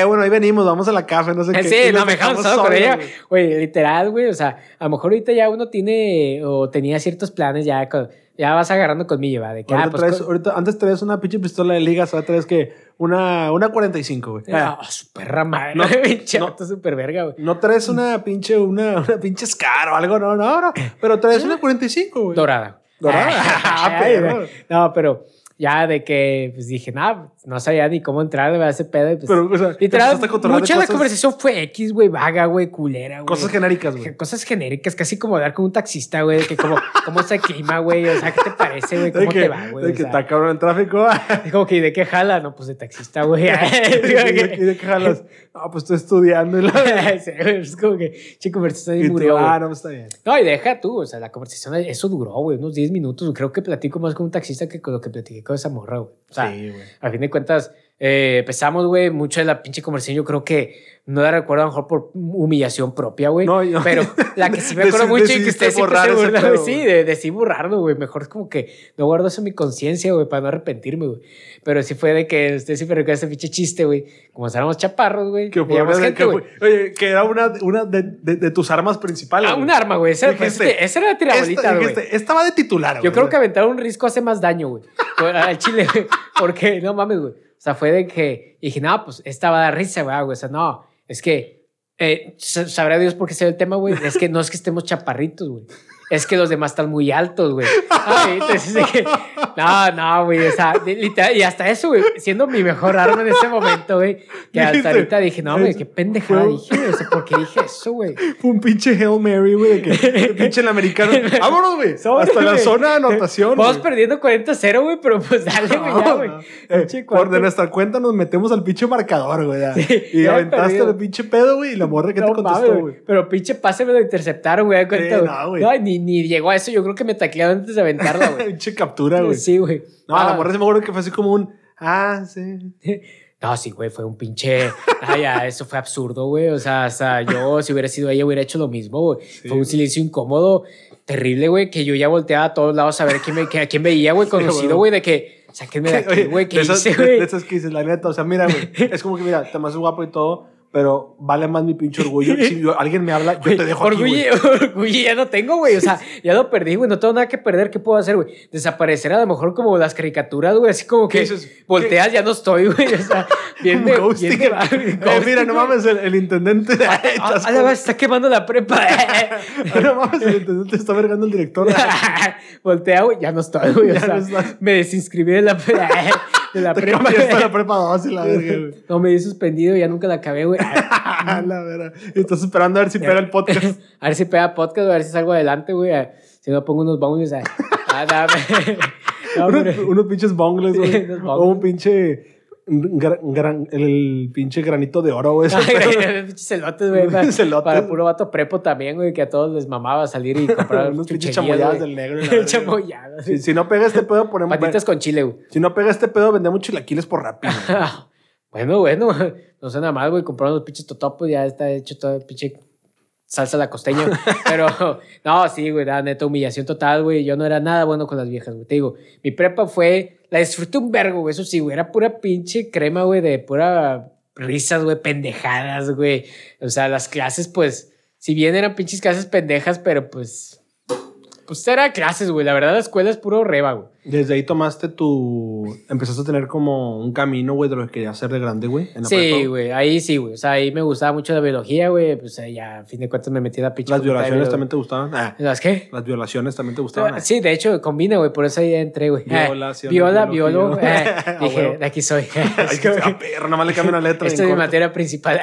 eh, bueno, ahí venimos, vamos a la café, no sé qué. Sí, no, me dejamos con ella. güey. Literal, güey. O sea, a lo mejor ahorita ya uno tiene o tenía ciertos planes ya, con- ya vas agarrando conmigo, ¿va? De que, ah, Ahorita pues, traes- con- ahorita- antes traías una pinche pistola de ligas, ahora traes que una, una 45, güey. Ah, su perra madre. No, pinche no. súper verga, güey. No traes una pinche, una, una pinche Scar o algo, no, no, no. Pero traes una 45, güey. Dorada. Dorada. Ah, Ay, güey. no, pero ya de que pues dije, nada, no sabía ni cómo entrar a ese pedo. y, Pues, Pero, o sea, te literal, de mucha de la conversación fue X, güey, vaga, güey, culera, güey. Cosas genéricas, güey. Cosas genéricas, casi como hablar con un taxista, güey, de que como, cómo está el clima, güey, o sea, ¿qué te parece, güey? De ¿Cómo que, te va, güey? de que está cabrón el tráfico. es como que, ¿de qué jala? No, pues de taxista, güey. ¿Y de, y de qué jalas? No, pues estoy estudiando. Y, la... Sí, güey, es como que, chico, conversación y y murió, ah, no, está bien. No, y deja tú, o sea, la conversación, eso duró, güey, unos 10 minutos. Creo que platico más con un taxista que con lo que platiqué con esa morra, güey. O sea, sí, güey. a fin de cuentas, eh, empezamos, güey, mucho de la pinche conversación yo creo que no la recuerdo a lo mejor por humillación propia, güey. No, yo- Pero la que sí me acuerdo mucho y que usted siempre se burla. Sí, de, de sí borrarlo, güey. Mejor es como que no guardo eso en mi conciencia, güey, para no arrepentirme, güey. Pero sí fue de que usted siempre recuerda ese pinche chiste, güey. Como éramos chaparros, güey. Que, que oye, que era una, una de, de- de tus armas principales. Ah, un arma, güey. Esa, pues, Dijiste, esa era la tirabolita, Esta, güey. dijiste, esta va de titular, Yo güey. creo que aventar un risco hace más daño, güey. Al chile, güey. Porque, no mames, güey. O sea, fue de que dije, no, pues esta va a dar risa, güey. O sea, no, es que eh, sa- sabrá Dios por qué se ve el tema, güey. Es que no es que estemos chaparritos, güey. Es que los demás están muy altos, güey. Entonces, de que, no, no, güey. O sea, literal, y hasta eso, güey, siendo mi mejor arma en ese momento, güey. Que hasta ahorita dije, no, güey, qué pendejada dije, güey. O sea, ¿por qué dije eso, güey? Fue un pinche Hail Mary, güey. Que el pinche el americano. Vámonos, güey. Hasta la zona de anotación. Vamos perdiendo 40-0, güey, pero pues dale, güey, ya, güey. no. Eh, por de nuestra cuenta nos metemos al pinche marcador, güey. Sí, y aventaste el pinche pedo, güey. Y la morra que te contestó, güey. Pero pinche pase me lo interceptaron, güey. cuenta, güey. no, güey. Ni, llegó a eso. Yo creo que me taclearon antes de aventarla, güey. Pinche captura, güey. sí, güey. No, Ah, la morra se me acuerdo que fue así como un. Ah, sí. No, sí, güey, fue un pinche. Ay, ya, eso fue absurdo, güey. O sea, hasta yo, si hubiera sido ella, hubiera hecho lo mismo, güey. Fue un silencio incómodo, terrible, güey, que yo ya volteaba a todos lados a ver quién, me, que- a quién veía, güey, conocido, güey. de que. Sáquenme de aquí, güey, ¿qué de esas, hice, güey? de esas que dices, la neta, o sea, mira, güey, es como que, mira, te haces guapo y todo, pero vale más mi pinche orgullo. Si yo- alguien me habla, yo te dejo aquí, güey. orgullo, orgullo ya no tengo, güey. O sea, ya lo perdí, güey. No tengo nada que perder. ¿Qué puedo hacer, güey? Desaparecer a lo mejor como las caricaturas, güey. Así como ¿Qué que volteas, ya no estoy, güey. O sea, bien de, bien de- Eh, mira, no mames, el, el intendente. Ah, Estás ah, la verdad, está quemando la prepa. como- no mames, el intendente está vergando el director. Voltea, güey. Ya no estoy, güey. O Ya sea, no me desinscribí de la, de la prepa. a la prepa 2 y la verga, güey. No, me di suspendido, ya nunca la acabé, güey. la verga. Y estás esperando a ver si pega el podcast. A ver si pega podcast, a ver si salgo adelante, güey. Si no pongo unos bonus. Ah, ah, dame. No, unos, unos pinches bongles, güey. O bongles. un pinche. Gran- gran- el pinche granito de oro, güey. celotes, güey. Para, Celotes. para puro vato prepo también, güey, que a todos les mamaba salir y comprar Unos pinches chamoyadas del negro. Chamoyadas. Si, si no pega este pedo, ponemos. Patitas con chile, güey. Si no pega este pedo, vendemos chilaquiles por rápido. bueno, bueno. No suena mal, güey. Compraron los pinches totopos, ya está hecho todo el pinche salsa la costeña. Pero, no, sí, güey, la neta, humillación total, güey. Yo no era nada bueno con las viejas, güey. Te digo, mi prepa fue, la disfruté un vergo, güey. Eso sí, güey, era pura pinche crema, güey, de pura risas, güey, pendejadas, güey. O sea, las clases, pues, si bien eran pinches clases pendejas, pero pues, pues era clases, güey. La verdad, la escuela es puro reba, güey. Desde ahí tomaste tu. Empezaste a tener como un camino, güey, de lo que querías hacer de grande, güey. Sí, güey, ahí sí, güey. O sea, ahí me gustaba mucho la biología, güey. Pues ahí ya, a fin de cuentas, me metí a la pinche. Las violaciones también te gustaban. Ah, ¿Las qué? las violaciones también te gustaban. ah. Sí, de hecho, combina, güey. Por eso ahí entré, güey. Eh, Violaciones, Viola, biólogo. eh, dije, de aquí soy. Ay, que sea perro, nada más le cambian la letra. Bien es mi materia principal.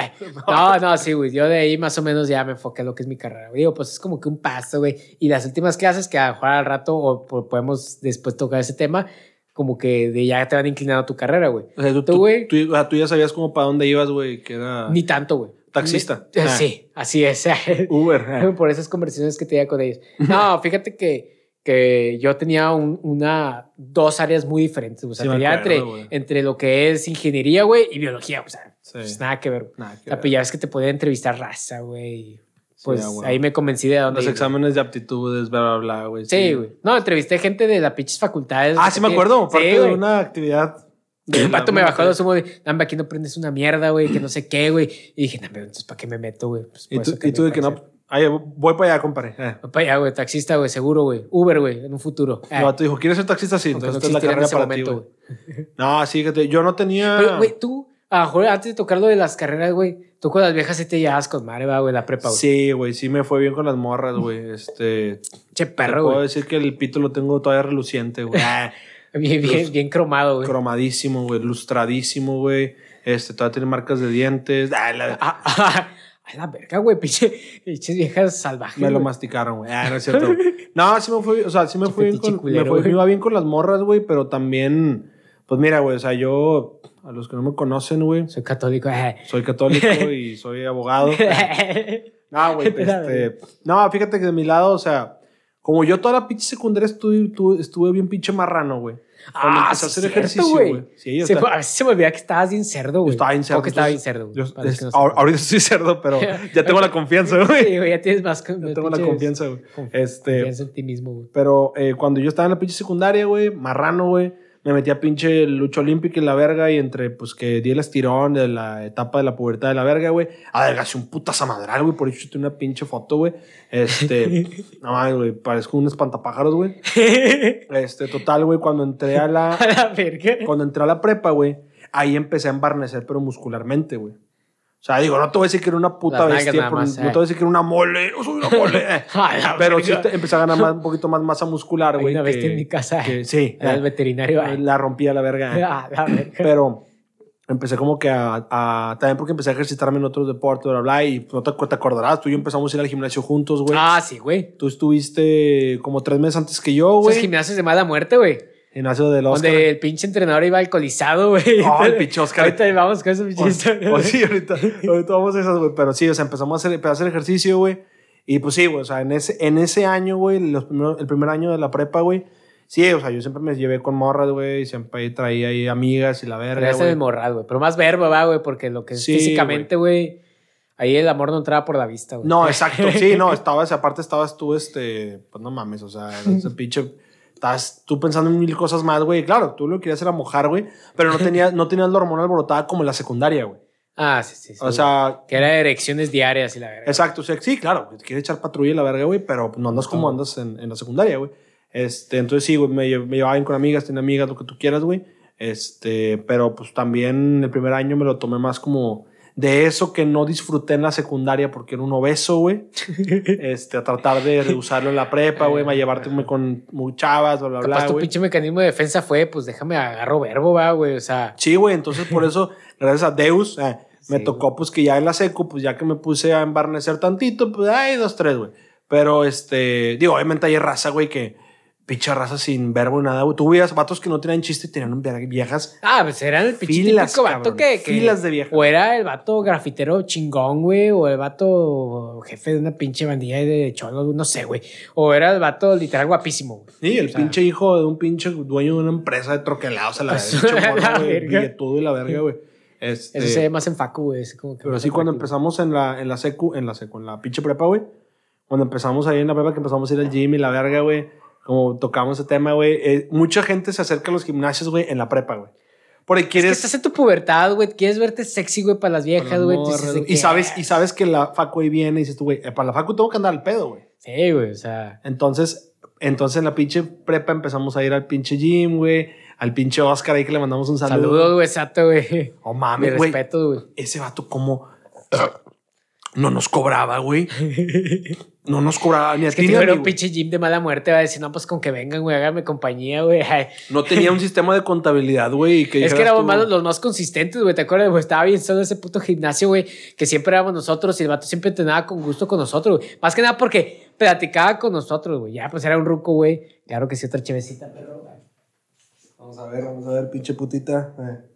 No, no, sí, güey. Yo de ahí más o menos ya me enfoqué en lo que es mi carrera. Digo, pues es como que un paso, güey. Y las últimas clases que a jugar al rato o po- podemos después tocar ese tema, como que de ya te van inclinando a tu carrera, güey. O sea, tú, güey. tú- o sea, tú ya sabías como para dónde ibas, güey, que era Ni tanto, güey. taxista. Ni- Ah. Sí, así es. Uber. ah. por esas conversaciones que tenía con ellos. No, fíjate que, que yo tenía un- una, dos áreas muy diferentes. O sea, Sí tenía acuerdo, entre, lo que es ingeniería, güey, y biología. O sea, Sí. pues nada que ver. Nada que O sea, ver. pues ya ves que te podía entrevistar raza, güey. Pues ah, ahí me convencí de dónde Los ir, exámenes de aptitudes, bla, bla, bla, güey. Sí, güey. No, entrevisté gente de las pinches facultades. Ah, sí me acuerdo. Parte de güey. una actividad. de El vato me bajó los humos, güey. Dame, aquí no prendes una mierda, güey, que no sé qué, güey. Y dije, no, entonces, ¿para qué me meto, güey? Pues, Y tú, eso y tú de que no. Ay, voy para allá, compadre. Eh. Voy para allá, güey, taxista, güey, seguro, güey. Uber, güey, en un futuro. El vato dijo, ¿quieres ser taxista? Sí, Aunque no entonces esta es la carrera para ti, momento, güey. güey. No, sí, yo no tenía... Pero, güey, tú, a antes de tocar lo de las carreras, güey, tú con las viejas sí te llevas con madre, va, güey, la prepa, güey. Sí, güey, sí me fue bien con las morras, güey. Este... Che perro, puedo güey. decir que el pito lo tengo todavía reluciente, güey. Ah, Bien, bien, bien cromado, güey. cromadísimo, güey. Lustradísimo, güey. Este, todavía tiene marcas de dientes. Ah, la- Ah, ah, A la verga, güey, pinche, pinches viejas salvajes. Me lo masticaron, güey. Ah, no es cierto. No, sí me fue, o sea, sí me fue bien fetiche con, culero, me, fue- me iba bien con las morras, güey, pero también, pues mira, güey, o sea, yo, a los que no me conocen, güey, Soy católico. eh. soy católico y soy abogado. No, güey, Te la este, no, fíjate que de mi lado, o sea, como yo toda la pinche secundaria estuve, tu- estuve bien pinche marrano, güey. Cuando Ah, empecé a hacer cierto, ejercicio, güey. Sí, Se- a veces se me olvida que estabas bien cerdo, güey. estaba bien cerdo. ¿Cómo que estaba bien cerdo? yo- es- no ahorita estoy cerdo, pero ya tengo la confianza, güey. Sí, güey, ya tienes más Ya tengo la pinches- confianza, güey. conf- Este, Confianza en ti mismo, güey. pero eh, cuando yo estaba en la pinche secundaria, güey, marrano, güey, me metí a pinche lucha olímpica y la verga y entre, pues, que di el estirón de la etapa de la pubertad de la verga, güey, adelgacé un puta zamadral, güey, por eso tengo una pinche foto, güey. Este, no mames, güey, parezco un espantapájaros, güey. Este, total, güey, cuando entré a la, A la verga. cuando entré a la prepa, güey, ahí empecé a embarnecer, pero muscularmente, güey. O sea, digo, no te voy a decir que era una puta Las bestia, más, no eh. te voy a decir que era una mole, soy una mole. eh. Pero sí te- empecé a ganar más- un poquito más masa muscular, güey. una bestia que- en mi casa. que- sí, Era el eh, veterinario. ay. la rompí a la verga. eh. A la verga. Pero empecé como que a, a- También porque empecé a ejercitarme en otros deportes, bla, bla, y no te, te acordarás, tú y yo empezamos a ir al gimnasio juntos, güey. Ah, sí, güey. Tú estuviste como tres meses antes que yo, Esos güey. gimnasios de mala muerte, güey. Gimnasio del Oscar. Donde el pinche entrenador iba alcoholizado, güey. Oh, el pinche Oscar. Ahorita vamos con esa pinche historia. O, o sí, ahorita, ahorita vamos a esas, güey. Pero sí, o sea, empezamos a hacer, a hacer ejercicio, güey. Y pues sí, güey, o sea, en ese, en ese año, güey, el primer año de la prepa, güey. Sí, o sea, yo siempre me llevé con morras, güey. Siempre traía ahí amigas y la verga, ese güey. es morral, güey. Pero más verbo, va, güey, porque lo que es Sí, físicamente, güey. Ahí el amor no entraba por la vista, güey. No, exacto. Sí, no, estabas, aparte estabas tú, este, pues no mames, o sea, ese pinche, estás tú pensando en mil cosas más, güey. Claro, tú lo que querías era mojar, güey, pero no tenías, no tenías la hormona alborotada como en la secundaria, güey. Ah, sí, sí. sí, O sea, Que era erecciones diarias y la verga. exacto, o sea, sí, claro, te quieres echar patrulla y la verga, güey, pero no andas como andas en, en la secundaria, güey. Este, entonces sí, güey, me, me llevaba bien con amigas, tenía amigas, lo que tú quieras, güey. Este, pero pues también el primer año me lo tomé más como de eso que no disfruté en la secundaria porque era un obeso, güey. Este, a tratar de usarlo en la prepa, güey, a llevarte con muy chavas, bla, bla, bla, tu güey. pinche mecanismo de defensa fue, pues déjame agarro verbo, va, güey. O sea, Sí, güey, entonces por eso, gracias a Deus, eh, me Sí, tocó pues que ya en la secu, pues ya que me puse a embarnecer tantito, pues hay dos, tres, güey. Pero este, digo, obviamente hay raza, güey, que pinche raza sin verbo nada, güey. Tú veías vatos que no tenían chiste y tenían vie- viejas. ah, pues era el pinche Filas, típico vato cabrón, que, que- filas de viejas. O era el vato grafitero chingón, güey, o el vato jefe de una pinche bandilla de cholos, no sé, güey. O era el vato literal guapísimo, güey. Sí, el O sea, pinche hijo de un pinche dueño de una empresa de troquelados a la Pues, la verga. billetudo y la verga, güey. Este, Eso se ve más en facu, güey. es como que Pero sí, cuando empezamos en la, en la secu, en la secu, en la pinche prepa, güey. Cuando empezamos ahí en la prepa, que empezamos a ir al gym y la verga, güey. Como tocamos ese tema, güey. eh, mucha gente se acerca a los gimnasios, güey, en la prepa, güey. Porque Es que quieres... estás en tu pubertad, güey. Quieres verte sexy, güey, para las viejas, güey. Y sabes, ah, y sabes que la facu ahí viene y dices tú, güey, eh, para la facu tengo que andar al pedo, güey. Sí, güey, o sea. Entonces, entonces en la pinche prepa empezamos a ir al pinche gym, güey. Al pinche Oscar ahí que le mandamos un saludo. Saludos, güey, exacto, güey. Oh, Mi mames, güey. respeto, güey. Ese vato como... No nos cobraba, güey. No nos cobraba ni a Es que ti mí, un pinche gym de mala muerte, va a decir, no, pues con que vengan, güey, háganme compañía, güey. No tenía un sistema de contabilidad, güey. que Es que éramos más, los más consistentes, güey. ¿Te acuerdas? güey? Estaba bien solo ese puto gimnasio, güey. Que siempre éramos nosotros y el vato siempre entrenaba con gusto con nosotros, güey. Más que nada porque platicaba con nosotros, güey. Ya, pues era un ruco, güey. Claro que sí, otra chevecita, pero. güey. Vamos a ver, vamos a ver, pinche putita. Eh.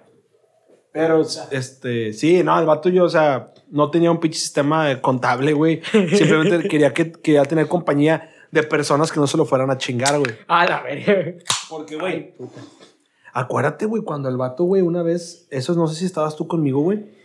Pero, este, sí, no, el vato yo, o sea, no tenía un pinche sistema contable, güey. Simplemente quería, que, quería tener compañía de personas que no se lo fueran a chingar, güey. Ah, la verga. Porque, güey, acuérdate, güey, cuando el vato, güey, una vez, eso no sé si estabas tú conmigo, güey.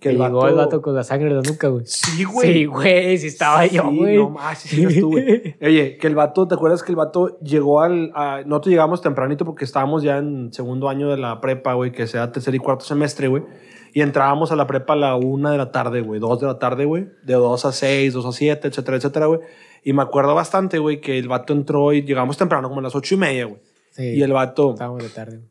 Que llegó el vato con la sangre de la nuca, güey. Sí, güey. Sí, güey, sí estaba yo, güey. no más, sí, sí, güey. Oye, que el vato, ¿te acuerdas que el vato llegó al. A, nosotros llegamos tempranito porque estábamos ya en segundo año de la prepa, güey, que sea tercer y cuarto semestre, güey. Y entrábamos a la prepa a la una de la tarde, güey, dos de la tarde, güey. De dos a seis, dos a siete, etcétera, etcétera, güey. Y me acuerdo bastante, güey, que el vato entró y llegamos temprano, como a las ocho y media, güey. Sí, Y el vato, estábamos de tarde. güey.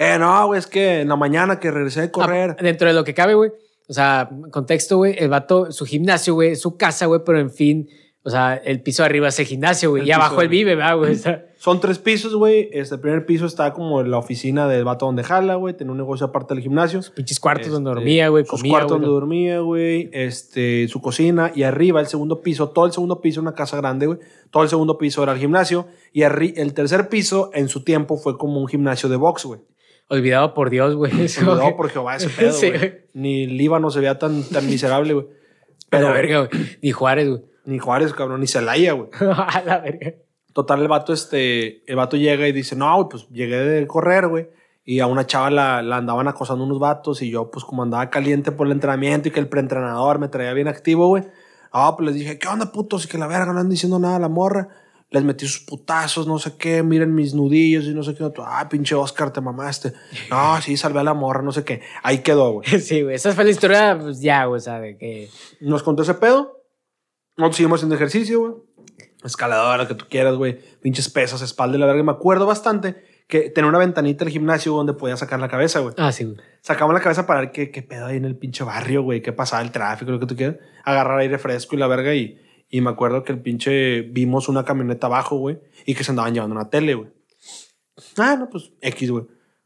Eh, no, güey, es que en la mañana que regresé de correr. Ah, dentro de lo que cabe, güey. O sea, contexto, güey. El vato, su gimnasio, güey, su casa, güey, pero en fin. O sea, el piso de arriba es el gimnasio, güey. Y abajo de el vive, ¿verdad, güey? O sea, Son tres pisos, güey. Este el primer piso está como la oficina del vato donde jala, güey. Tiene un negocio aparte del gimnasio. pinches cuartos donde Este, dormía, güey, sus comía, cuartos güey. donde dormía, güey. Este, su cocina. Y arriba, el segundo piso, todo el segundo piso, una casa grande, güey. Todo el segundo piso era el gimnasio. Y el tercer piso, en su tiempo, fue como un gimnasio de box, güey. Olvidado por Dios, güey. Olvidado por Jehová ese pedo, Sí, güey. güey. Ni Líbano se veía tan, tan miserable, güey. Pero, Pero, verga, güey. Ni Juárez, güey. Ni Juárez, cabrón, ni Celaya, güey. a la verga. Total, el vato, este, el vato llega y dice, no, pues llegué de correr, güey. Y a una chava la, la andaban acosando unos vatos y yo, pues como andaba caliente por el entrenamiento y que el preentrenador me traía bien activo, güey. Ah, pues les dije, ¿qué onda, putos? Y que la verga no andan diciendo nada a la morra. Les metí sus putazos, no sé qué, miren mis nudillos y no sé qué. Ah, pinche Oscar, te mamaste. No, sí, salvé a la morra, no sé qué. Ahí quedó, güey. Sí, güey. Esa fue la historia, pues ya, güey, de que. Nos contó ese pedo. Nosotros seguimos haciendo ejercicio, güey. Escaladora, lo que tú quieras, güey. Pinches pesas, espalda y la verga. Y me acuerdo bastante que tenía una ventanita el gimnasio donde podía sacar la cabeza, güey. Ah, sí, güey. Sacamos la cabeza para ver qué, qué pedo hay en el pinche barrio, güey. Qué pasaba el tráfico, lo que tú quieras. Agarrar aire fresco y la verga. Y, y me acuerdo que el pinche vimos una camioneta abajo, güey. Y que se andaban llevando una tele, güey. Ah, no, pues X, güey.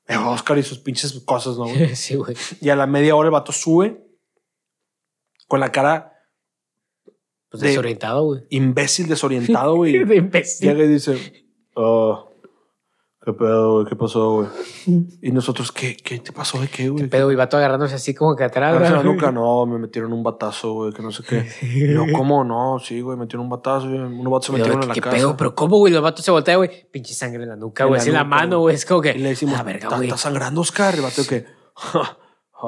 Eh, Oscar y sus pinches cosas, ¿no, güey? sí, güey. Y a la media hora el vato sube con la cara Pues De- desorientado, güey. imbécil, desorientado, güey. De imbécil. Llega y dice, oh, ¿qué pedo, güey? ¿Qué pasó, güey? Y nosotros, ¿qué, qué te pasó de qué, güey? Pero, güey, vato agarrándose así como que atrás, Agarrarse la nuca, no, me metieron un batazo, güey, que no sé qué. Y yo, ¿cómo no? Sí, güey, metieron un batazo, güey. Unos vatos se Y metieron en ¿Qué, la qué casa. pedo? Pero ¿cómo, güey? Los vatos se voltea, güey. Pinche sangre en la nuca, güey. Así en la mano, güey. Es como que. Y le decimos, "A la verga, "¿Está- güey. ¿está sangrando, Oscar? El vato que,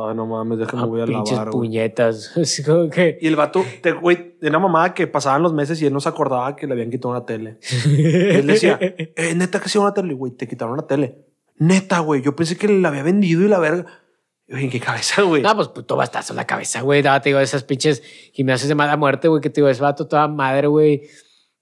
ay, no mames, déjame, Ah, voy a pinches lavar, puñetas. Es como que. Y el vato, te- güey, de una mamada que pasaban los meses y él no se acordaba que le habían quitado una tele. Él decía, eh, neta que sí una tele, güey, te quitaron la tele. Neta, güey, yo pensé que la había vendido y la verga. ¿En qué cabeza, güey? No, pues puto bastazo en la cabeza, güey. No, te digo, esas pinches gimnasios de mala muerte, güey, que te digo, es vato toda madre, güey.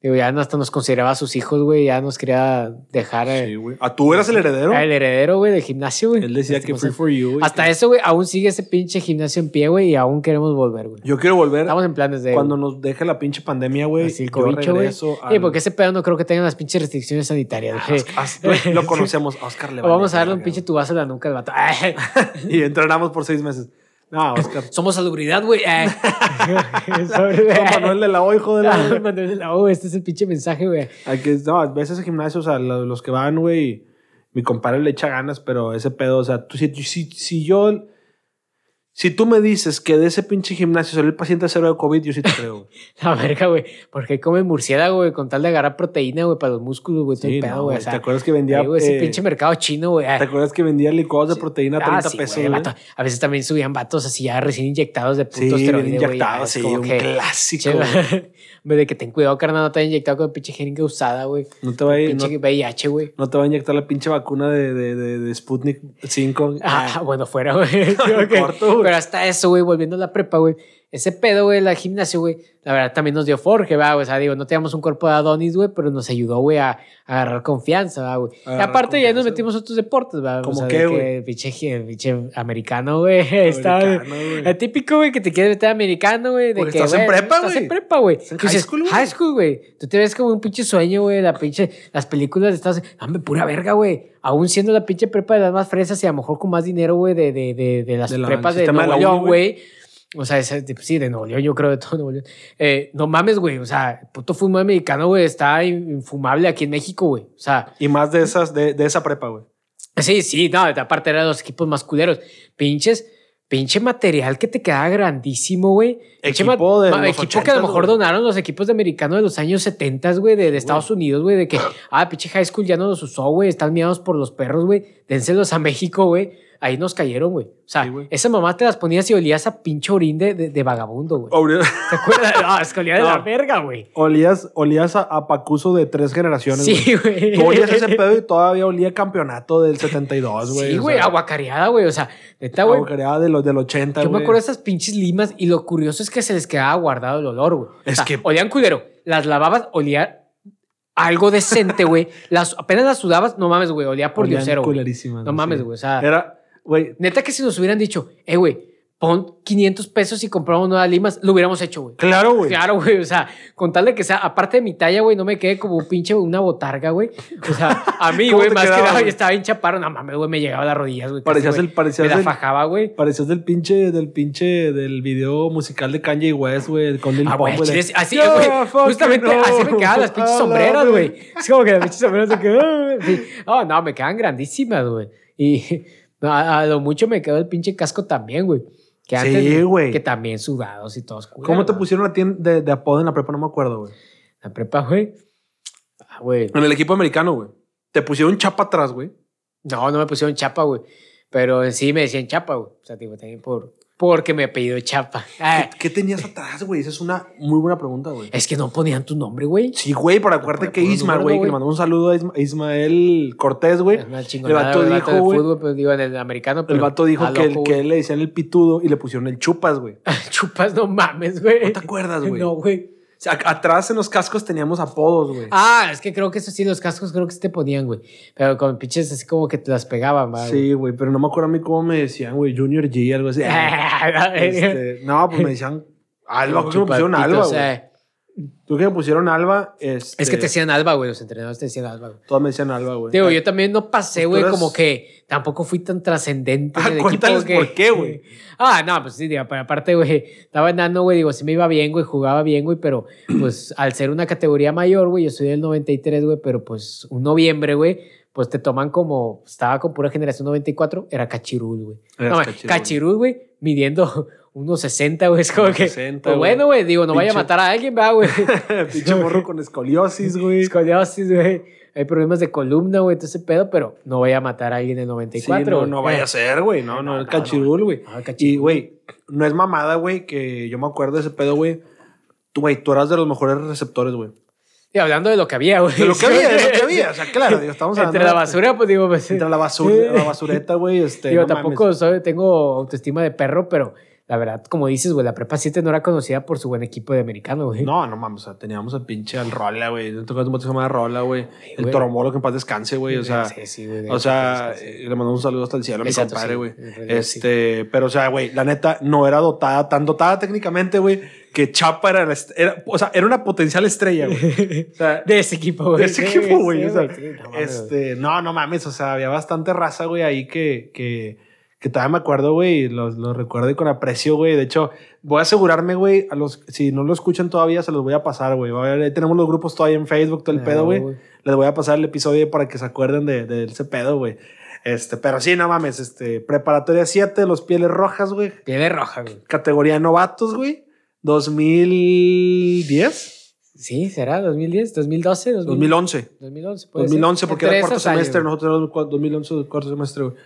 Digo, ya hasta nos consideraba a sus hijos, güey. Ya nos quería dejar eh, Sí, güey. ¿A tú eras el heredero? el heredero, güey, del gimnasio, güey. Él decía que free for you. Hasta eso, güey, aún sigue ese pinche gimnasio en pie, güey, y aún queremos volver, güey. Yo quiero volver Estamos en planes de. cuando nos deje la pinche pandemia, güey. Así el cobicho, güey. Sí, porque ese pedo no creo que tengan las pinches restricciones sanitarias, güey. As- güey, Lo conocemos. A Oscar le vale vamos a darle un pinche tubazo en la nuca al vato. Y entrenamos por seis meses. No, Oscar. Somos salubridad, güey. Como Manuel de la O, hijo de la... Ah, Manuel de la O, este es el pinche mensaje, güey. No, ves ese gimnasio, o sea, lo- los que van, güey, mi compadre le echa ganas, pero ese pedo, o sea, tú, si, si, si yo, si tú me dices que de ese pinche gimnasio salió el paciente cero de COVID, yo sí te creo. güey. La verga, güey. Porque comen murciélago, güey, con tal de agarrar proteína, güey, para los músculos, güey, todo Sí, el pedo, no, güey. güey, O sea, ¿Te acuerdas que vendía, sí, ese eh, pinche mercado chino, güey. ¿te acuerdas que vendía licuados de proteína a 30 Ah, sí, pesos? güey, güey? vato. A veces también subían vatos así ya recién inyectados de Sí, putos bien esteroides, güey. inyectados, sí, un que- clásico. Che, de que ten cuidado, carnal, no te haya inyectado con pinche jeringa usada, güey. No te va a Pinche no- VIH, güey. No te va a inyectar la pinche vacuna de, de, de, de Sputnik 5. Ah, bueno, fuera, güey. Pero hasta eso, güey, volviendo a la prepa, güey. Ese pedo, güey, la gimnasio, güey, la verdad también nos dio va, güey. O sea, digo, no teníamos un cuerpo de Adonis, güey, pero nos ayudó, güey, a, a agarrar confianza, va, güey. Y aparte ya nos metimos a otros deportes, va. ¿Cómo o sea, qué, güey? pinche, pinche americano, güey. El típico, güey, que te quieres meter americano, güey. de que, estás en güey, prepa, Estás güey. en prepa, güey. Estás en high school, güey. High school, güey. Tú te ves como un pinche sueño, güey. La pinche, las películas de Estados Unidos. Hombre, pura verga, güey. Aún siendo la pinche prepa de las más fresas y a lo mejor con más dinero, güey, de, de, de, de las De la- prepas de Nuevo León, güey. O sea, ese- sí, de Nuevo León, yo creo de todo Nuevo León. Eh, no mames, güey. O sea, el puto fútbol americano, güey, está infumable aquí en México, güey. O sea, Y más de esas, de, de esa prepa, güey. Sí, sí, no, aparte eran los equipos más culeros. Pinches, pinche material que te queda grandísimo, güey. Equipo de ma- equipo que a lo 80s, mejor güey. donaron los equipos de americano de los años 70, güey, de, de Estados Unidos, güey, de que, ah, pinche high school ya no los usó, güey, están miados por los perros, güey, dénselos a México, güey. Ahí nos cayeron, güey. O sea, Sí, güey. esa mamá te las ponías y olías a pinche orín de, de, de vagabundo, güey. ¿Te acuerdas? No, es que olía de la verga, güey. Olías, olías a, a Pacuso de tres generaciones. güey. Sí, güey. Tú olías ese pedo y todavía olía campeonato del 72, güey. Sí, güey, aguacareada, güey. O sea, neta, güey. aguacareada de los del 80, Yo me güey. acuerdo de esas pinches limas y lo curioso es que se les quedaba guardado el olor, güey. Es O sea, que- olían culero. Las lavabas, olía algo decente, güey. Las apenas las sudabas, no mames, güey, olía por diosero. güey. No mames, güey. O sea, Era, güey, neta que si nos hubieran dicho, eh, güey, pon 500 pesos y compramos nuevas limas, lo hubiéramos hecho, güey. claro, güey. Claro, güey. O sea, con tal de que sea, aparte de mi talla, güey, no me quede como un pinche una botarga, güey. O sea, a mí, ¿Cómo güey, más que nada, yo estaba bien chaparro. No mames, güey, me llegaba a las rodillas, güey. Parecías el- parecías Me la el- fajaba, güey. Parecías del pinche, del pinche, del video musical de Kanye West, güey, con Lil Ah, güey, así, "Yeah, güey. Justamente no". así me quedaban las pinches sombreras, güey. Es como que las pinches sombreras se quedan. sí. Oh, no, me quedan grandísimas, güey. Y no, a, a lo mucho me quedó el pinche casco también, güey. Que Sí, güey. Que también sudados y todos. ¿Cómo te pusieron a ti en- de, de apodo en la prepa? No me acuerdo, güey. La prepa, güey. Ah, güey. En el equipo americano, güey. Te pusieron chapa atrás, güey. No, no me pusieron chapa, güey. Pero sí me decían chapa, güey. O sea, digo, también por, porque me apellido chapa. Ah, ¿Qué, qué tenías atrás, güey? Esa es una muy buena pregunta, güey. es que no ponían tu nombre, güey. Sí, güey, pero acuérdate que Isma, güey, que le mandamos un saludo a Isma- Ismael Cortés, güey. El vato el dijo, güey. fútbol, pero digo, en el americano. El vato dijo que, el, loco, que güey. él le decían el pitudo y le pusieron el chupas, güey. Chupas, no mames, güey. ¿No te acuerdas, güey? No, güey. Sea, atrás en los cascos teníamos apodos, güey. Ah, es que creo que eso sí, los cascos creo que sí te ponían, güey. Pero con pinches así como que te las pegaban, güey. Sí, güey, pero no me acuerdo a mí cómo me decían, güey, Junior G, algo así. Este, no, pues me decían Alba, ¿por qué me pusieron Alba, güey? Tú que me pusieron Alba, este, Es que te decían Alba, güey. Los entrenadores te decían Alba, güey. Todos me decían Alba, güey. Digo, yo también no pasé, Pues güey, como que tampoco fui tan trascendente Ah, cuéntales que- por qué, güey. Ah, no, pues sí, digo, pero aparte, güey, estaba enano, güey, digo, sí me iba bien, güey, jugaba bien, güey, pero pues al ser una categoría mayor, güey, yo soy del 93, güey, pero pues un noviembre, güey, pues te toman como, estaba con pura generación 94, era cachirul, güey. No, cachirul, güey, midiendo unos 60, güey, es como que, 60, pues bueno, güey, digo, no vaya a matar a alguien, va, güey. Pinche morro con escoliosis, güey. Escoliosis, güey. Hay problemas de columna, güey, todo ese pedo, pero no vaya a matar a alguien en Sí, 94. no, güey. no vaya a ser, güey. No, no, No, el no, cachirul, güey. Y, güey, no es mamada, güey, que yo me acuerdo de ese pedo, güey. Tú, güey, tú eras de los mejores receptores, güey. Y hablando de lo que había, güey. De lo que había, de lo que había. O sea, claro, digo, estamos hablando. Entre la basura, pues digo, pues, Entre la basura, la basureta, güey. Este, digo, no tampoco mames. soy, tengo autoestima de perro, pero la verdad, como dices, güey, la prepa 7 no era conocida por su buen equipo de americano, güey. No, no mames, o sea, teníamos al pinche al Rola, güey. No tocaba un se llama Rola, güey. El güey. Toromolo que en paz descanse, güey. O sea, Sí, sí, güey, de o sea, eh, le mandamos un saludo hasta el cielo a mi Exacto, compadre, güey. sí. Este, pero o sea, güey, la neta no era dotada, tan dotada técnicamente, güey, que Chapa era, la era, o sea, era una potencial estrella, güey. O sea, De ese equipo, güey. de ese equipo, güey. o sea, no este, no, no mames, o sea, había bastante raza, güey, ahí que, que, que todavía me acuerdo, güey, y los, los recuerdo y con aprecio, güey. De hecho, voy a asegurarme, güey, a los, si no lo escuchan todavía, se los voy a pasar, güey. Tenemos los grupos todavía en Facebook, todo el Ah, pedo, güey. Les voy a pasar el episodio para que se acuerden de, de ese pedo, güey. Este, pero sí, no mames, este, preparatoria 7, los pieles rojas, güey. Piel de roja, güey. Categoría novatos, güey. 2010, Sí, será 2010, 2012, 2000, 2011. 2011. puede ser. 2011, porque era cuarto años, semestre, güey. nosotros éramos cua- 2011, cuarto semestre, güey.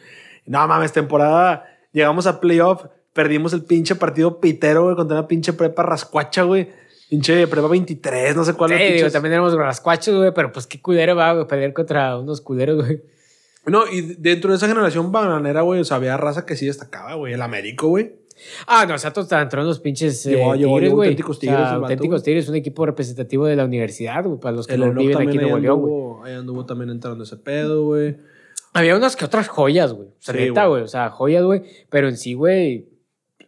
No mames, temporada, llegamos a playoff, perdimos el pinche partido pitero, güey, contra una pinche prepa rascuacha, güey. Pinche prepa 23, no sé cuál. Sí, digo, también éramos rascuachos, güey, pero pues qué culero va, güey, pelear contra unos culeros, güey. No, y dentro de esa generación bananera, güey, o sea, había raza que sí destacaba, güey. El Américo, güey. Ah, no, o sea, todos entraron los pinches eh, Llevó- llevó- tigres, güey. auténticos O sea, tigres el vato, auténticos tigres, un equipo representativo de la universidad, güey, para los que El no viven aquí en Nuevo León, güey. ahí anduvo también entrando ese pedo, güey. Había unas que otras joyas, güey. O sea, Sí, neta, güey. O sea, joyas, güey. Pero en sí, güey.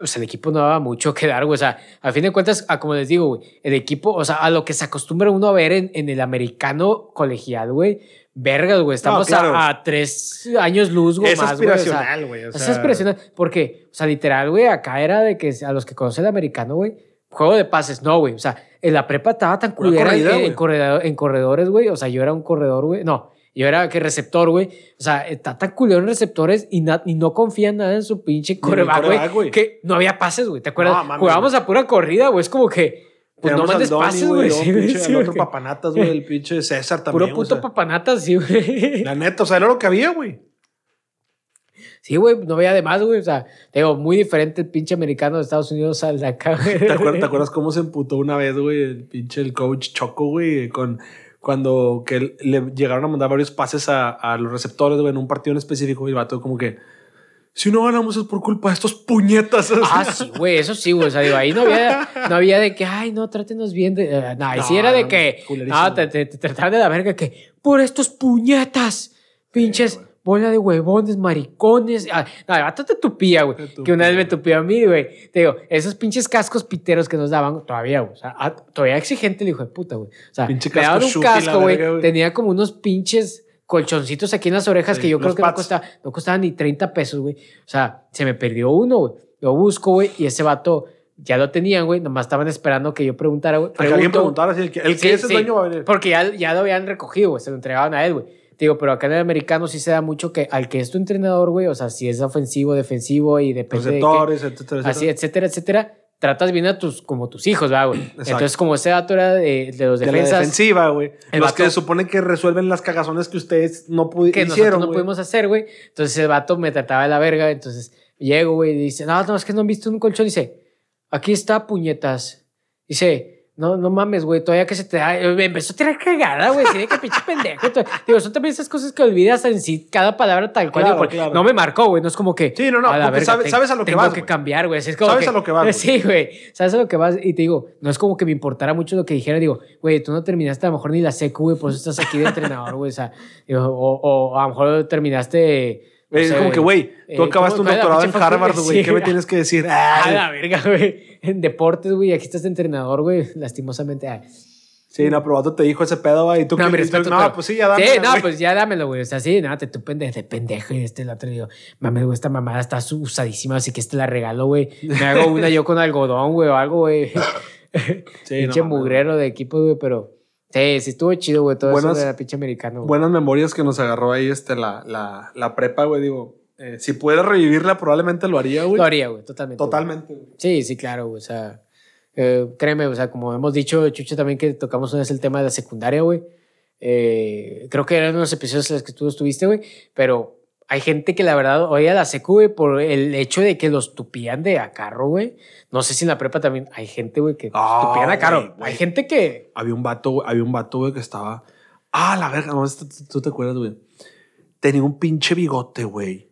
O sea, el equipo no daba mucho que dar, güey. O sea, a fin de cuentas, a como les digo, güey, el equipo, o sea, a lo que se acostumbra uno a ver en, en el americano colegial, güey. Vergas, güey. Estamos a- claro. a, tres años luz, güey. Es más, güey, o sea, aspiracional, o es sea, aspiracional. Porque, o sea, literal, güey, acá era de que a los que conocen el americano, güey, juego de pases, no, güey. O sea, en la prepa estaba tan culera en, en corredor- en corredores, güey. O sea, yo era un corredor, güey. No, yo era que receptor, güey. O sea, está tan culero en receptores y, y no confían nada en su pinche coreback, güey. Que no había pases, güey. ¿Te acuerdas? No, Jugábamos a pura corrida, güey. Es como que. Pues no Tenemos al mandes Donny, pases, güey. Sí, el otro güey. papanatas, güey. El pinche César también. Puro o puto sea, papanata, sí, güey. La neta, o sea, era lo que había, güey. Sí, güey, no veía de más, güey. O sea, te digo, muy diferente el pinche americano de Estados Unidos al de acá, güey. ¿Te acuerdas, ¿Te acuerdas cómo se emputó una vez, güey? El pinche el coach Choco, güey, con cuando que le llegaron a mandar varios pases a, a los receptores, en un partido en específico, y el vato como que, si no ganamos es por culpa de estos puñetas. Ah, sí, güey, eso sí, güey. O sea, digo, ahí no había, no había de que, ay, no, trátenos bien. De... no, sí No, era de no, que, no, te, te, te trataban de la verga que, por estos puñetas, pinches. Bola de huevones, maricones. Ah, no, te tupía, güey. Que una vez tupía. me tupió a mí, güey. Te digo, esos pinches cascos piteros que nos daban, todavía, güey. O sea, ah, todavía exigente el hijo de puta, güey. O sea, Pinche me daban un casco, güey. Tenía como unos pinches colchoncitos aquí en las orejas Sí, que yo creo que no costaba, no costaban ni 30 pesos, güey. O sea, se me perdió uno, güey. Lo busco, güey, y ese vato ya lo tenían, güey. Nomás estaban esperando que yo preguntara, güey. A que alguien preguntara si el que, el que Sí, es el sí, dueño va a venir. Porque ya, ya lo habían recogido, güey. Se lo entregaban a él, güey. Digo, pero acá en el americano sí se da mucho que al que es tu entrenador, güey, o sea, si es ofensivo, defensivo y depende Receptores, etcétera, etcétera. Así, etcétera, etcétera. Tratas bien a tus, como tus hijos, ¿verdad, güey? Entonces, como ese dato era de, de los de defensas. la defensiva, güey. Los que se supone que resuelven las cagazones que ustedes no pudieron. Que nosotros no pudimos hacer, güey. Entonces, el vato me trataba de la verga. Entonces, llego, güey, y dice, no, no, es que no han visto un colchón. Dice, aquí está, puñetas. Dice, no, no mames, güey, todavía que se te da. Me empezó a tirar cagada, güey. Tiene que pinche pendejo. Digo, son también esas cosas que olvidas en sí, cada palabra tal cual. No me marcó, güey. No es como que. Sí, no, no. A sabes, a lo que vas. Tengo que cambiar, güey. Sabes a lo que vas. Sí, güey. Sabes a lo que vas. Y te digo, no es como que me importara mucho lo que dijera. Digo, güey, tú no terminaste a lo mejor ni la secu, güey, por eso estás aquí de entrenador, güey. O sea, digo, o, o a lo mejor terminaste es como que, güey, tú eh, acabaste un doctorado en Harvard, güey. ¿Qué me tienes que decir? Ah, la verga, güey. En deportes, güey. Aquí estás de entrenador, güey. Lastimosamente. Ay. Sí, no, pero te dijo ese pedo, güey. Y tú no, que respeto, no, pues sí, ya dámelo. Sí, no, pues ya dámelo, güey. O sea, sí, no, te tú pendejo, de pendejo. Y este el otro digo, mames, güey, esta mamada está usadísima, así que este la regalo, güey. Me hago una yo con algodón, güey, o algo, güey. Sí, Pinche mugrero de equipo, güey, pero. Sí, sí estuvo chido, güey, todo eso de la pinche americano. Buenas memorias que nos agarró ahí este, la, la, la prepa, güey, digo. Eh, si pudiera revivirla, probablemente lo haría, güey. Lo haría, güey, totalmente. Totalmente. Sí, sí, claro, güey. O sea, eh, créeme, o sea, como hemos dicho, Chucho, también que tocamos una vez el tema de la secundaria, güey. Eh, creo que eran unos episodios en los que tú estuviste, güey, pero hay gente que la verdad oía la secu, güey, por el hecho de que los tupían de a carro, güey. No sé si en la prepa también hay gente, güey, que ah, tupían a carro. Hay gente que... Había un vato, había un vato, güey, que estaba... Ah, la verga, no, tú te acuerdas, güey. Tenía un pinche bigote, güey.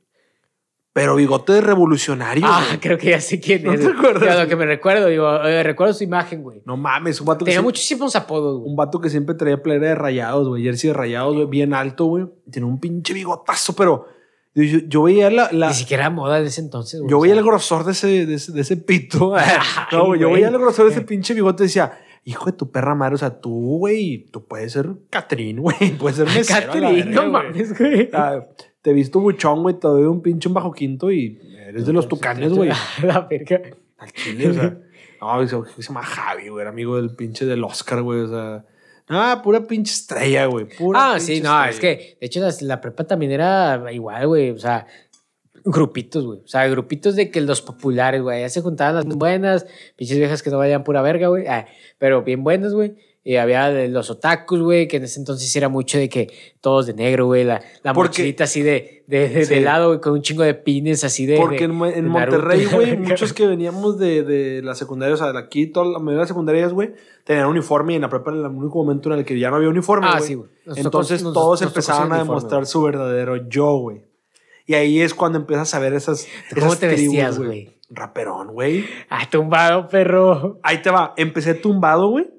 Pero bigote de revolucionario. Ah, creo que ya sé quién es. ¿No te acuerdas? lo que me recuerdo, digo, eh, recuerdo su imagen, güey. No mames, un vato Tenía que. Tenía muchísimos apodos, güey. Un vato que siempre traía playera de rayados, güey. Jersey de rayados, güey, bien alto, güey. Tiene un pinche bigotazo, pero. Yo, veía la, Ni siquiera moda de ese entonces, güey. Yo veía el grosor de ese, de ese, pito. no, güey. Yo veía el grosor de ese pinche bigote y decía hijo de tu perra madre, o sea, tú, güey, tú puedes ser Catrín, güey, puedes ser mesero. Catrín, no mames, güey te he visto buchón, güey, te doy un pinche un bajo quinto y eres de los tucanes, güey. La verga. Al chile, o sea. No, se llama Javi, güey, era amigo del pinche del Oscar, güey, o sea. Ah, pura pinche estrella, güey. ah, sí, no, es que, de hecho, la, prepa también era igual, güey. O sea, grupitos, güey. O sea, grupitos de que los populares, güey. Ya se juntaban las buenas, pinches viejas que no vayan pura verga, güey. Ah, pero bien buenas, güey. Y había de los otakus, güey, que en ese entonces era mucho de que todos de negro, güey, la, la mochilita así de, de, de, lado, güey, con un chingo de pines así de. Porque en, en Monterrey, güey, muchos que veníamos de, de la secundaria, o sea, de aquí, toda la mayoría de las secundarias, güey, tenían uniforme y en la prepa era el único momento en el que ya no había uniforme. Ah, sí, güey. Entonces todos empezaban a demostrar su verdadero yo, güey. Y ahí es cuando empiezas a ver esas. ¿Cómo te vestías, güey? Raperón, güey. Ah, tumbado, perro. Ahí te va. Empecé tumbado, güey.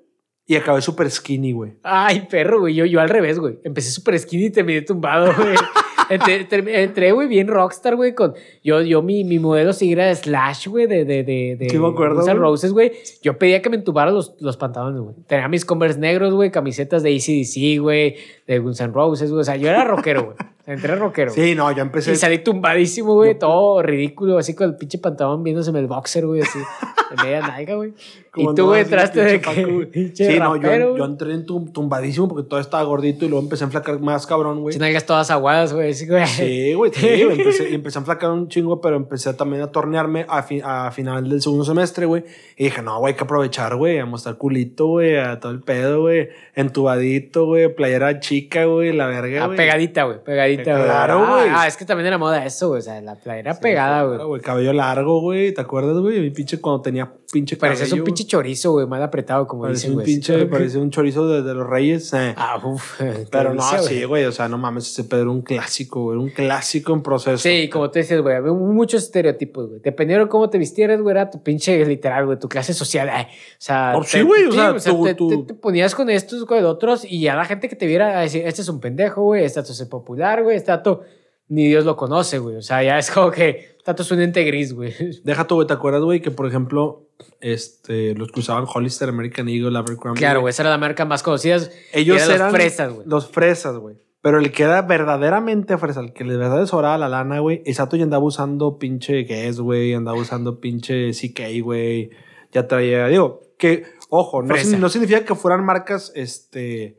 Y acabé súper skinny, güey. Ay, perro, güey. Yo, yo al revés, güey. Empecé súper skinny y terminé tumbado, güey. entré, güey, bien rockstar, güey, con... Yo, yo mi, mi modelo sí era Slash, güey, de, de, de, de... Sí, me acuerdo, Roses, güey. Yo pedía que me entubaran los, los pantalones, güey. Tenía mis Converse negros, güey, camisetas de ACDC, güey, de Guns N' Roses, güey. O sea, yo era rockero, güey. Entré rockero. Sí, no, yo empecé... Y salí tumbadísimo, güey, todo ridículo, así con el pinche pantalón viéndoseme el boxer, güey, así, de media nalga, güey. Y tú, güey, entraste de que... sí, no, yo, yo, entré en tumbadísimo porque todo estaba gordito y luego empecé a enflacar más cabrón, güey. nalgas todas aguadas, güey. Sí, güey. Sí, güey. Sí, empecé, empecé a enflacar un chingo, pero empecé también a tornearme a, a final del segundo semestre, güey. Y dije, no, güey, hay que aprovechar, güey, a mostrar culito, güey, a todo el pedo, güey. Entubadito, güey, playera chica, güey, la verga, ah, güey. pegadita, güey, pegadita, güey. Claro, güey. Ah, es que también era moda eso, güey. O sea, la playera pegada, güey. Claro, güey, cabello largo, güey. ¿Te acuerdas, güey? Mi pinche cuando tenía pinche cabello. Un pinche chorizo, güey, mal apretado, como dicen, güey. Pinche, parecía un chorizo de, de los reyes. Eh. Ah, uff. Pero no, sí, güey. O sea, no mames, ese pedo era un clásico, güey. Un clásico en proceso. Sí, como te decías, güey. Había muchos estereotipos, güey. Dependiendo de cómo te vistieras, güey, era tu pinche literal, güey, tu clase social. o sea, oh, sí, güey. O sea, te, ponías con estos, con otros, y a la gente que te viera a decir, este es un pendejo, güey, este es popular, güey, este dato ni Dios lo conoce, güey. O sea, ya es como que tanto es un ente gris, güey. Deja tú, güey. ¿Te acuerdas, güey, que por ejemplo, este, los que usaban Hollister, American Eagle, Abercrombie? Claro, güey, esa era la marca más conocida. Ellos eran, los fresas, güey. Los fresas, güey. Pero el que era verdaderamente fresa, el que le verdad sobraba la lana, güey, exacto, ya andaba usando pinche Guess, güey, andaba usando pinche CK, güey. Ya traía, digo, que, ojo, no, no significa que fueran marcas, este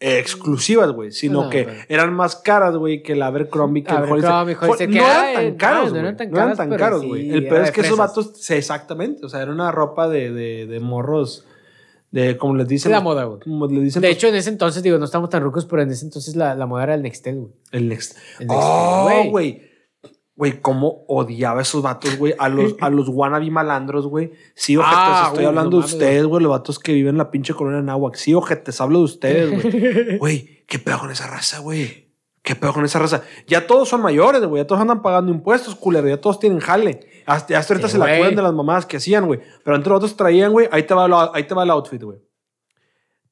exclusivas, güey, sino No, que eran más caras, güey, que el Abercrombie, que el Abercrombie, Hollister. Hollister, no que, eran tan caros, no güey. eran tan No eran caros, tan caros, sí, güey. el peor es que esos vatos, exactamente, o sea, era una ropa de, de, de morros, de, como les Es dicen. la moda, güey. Como le dicen De los- hecho, en ese entonces, digo, no estamos tan rucos, pero en ese entonces la, la moda era el Nextel, güey. el next. El Nextel, Oh, güey. Güey. Cómo odiaba a esos vatos, güey. A los, a los wannabe malandros, güey. Sí, ojetes, Ah, estoy hablando no de ustedes, güey. Los vatos que viven en la pinche colonia Nahuac. Sí, ojetes, hablo de ustedes, güey. Güey, ¿qué pedo con esa raza, güey? ¿Qué pedo con esa raza? Ya todos son mayores, güey. Ya todos andan pagando impuestos, culero. Ya todos tienen jale. Hasta, hasta ahorita Sí, se la acuerdan de las mamadas que hacían, güey. Pero los otros traían, güey. Ahí te va, lo- ahí te va el outfit, güey.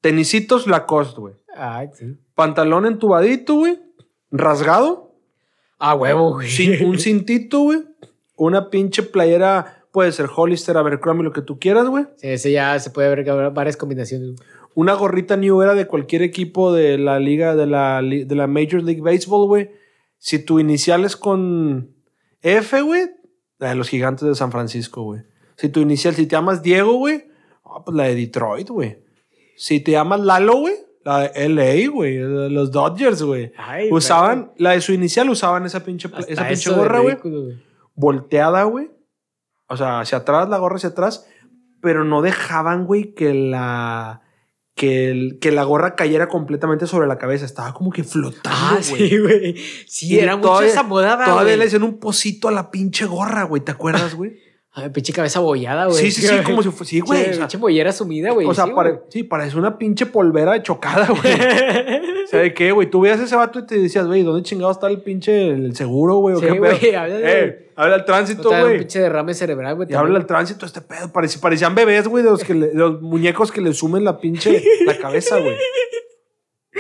Tenisitos Lacoste, güey. Ay, sí. Pantalón entubadito, güey. Rasgado. Ah, huevo, güey. Un cintito, güey. Una pinche playera, puede ser Hollister, Abercrombie, lo que tú quieras, güey. Sí, ese ya se puede ver varias combinaciones. güey. Una gorrita New Era de cualquier equipo de la liga, de la, de la Major League Baseball, güey. Si tu inicial es con F, güey, la de los gigantes de San Francisco, güey. Si tu inicial, si te llamas Diego, güey, ah, pues la de Detroit, güey. Si te llamas Lalo, güey, la de LA, güey, los Dodgers, güey. Usaban, la de su inicial usaban esa pinche, Hasta esa pinche gorra, güey. volteada, güey. O sea, hacia atrás, la gorra hacia atrás. Pero no dejaban, güey, que la. Que, el- que la gorra cayera completamente sobre la cabeza. Estaba como que flotando, Ah, güey. sí, güey. Sí, Y era mucho esa moda, va, Todavía le hacían un pocito a la pinche gorra, güey. ¿Te acuerdas, güey? Ay, pinche cabeza bollada, güey. sí, sí, sí, como si fuese. Sí, güey. Sí, o sea, pinche mollera sumida, güey. o sea, sí, pare- güey. sí, parece una pinche polvera chocada, güey. O sea, ¿de qué, güey? Tú veías ese vato y te decías, güey, ¿dónde chingado está el pinche el seguro, güey? ¿O Sí, qué güey, pedo? habla de- Eh, habla No tránsito, da un güey. pinche derrame cerebral, güey. Y habla el tránsito, este pedo. Pareci- parecían bebés, güey, de los, que le- de los muñecos que le sumen la pinche la cabeza, güey.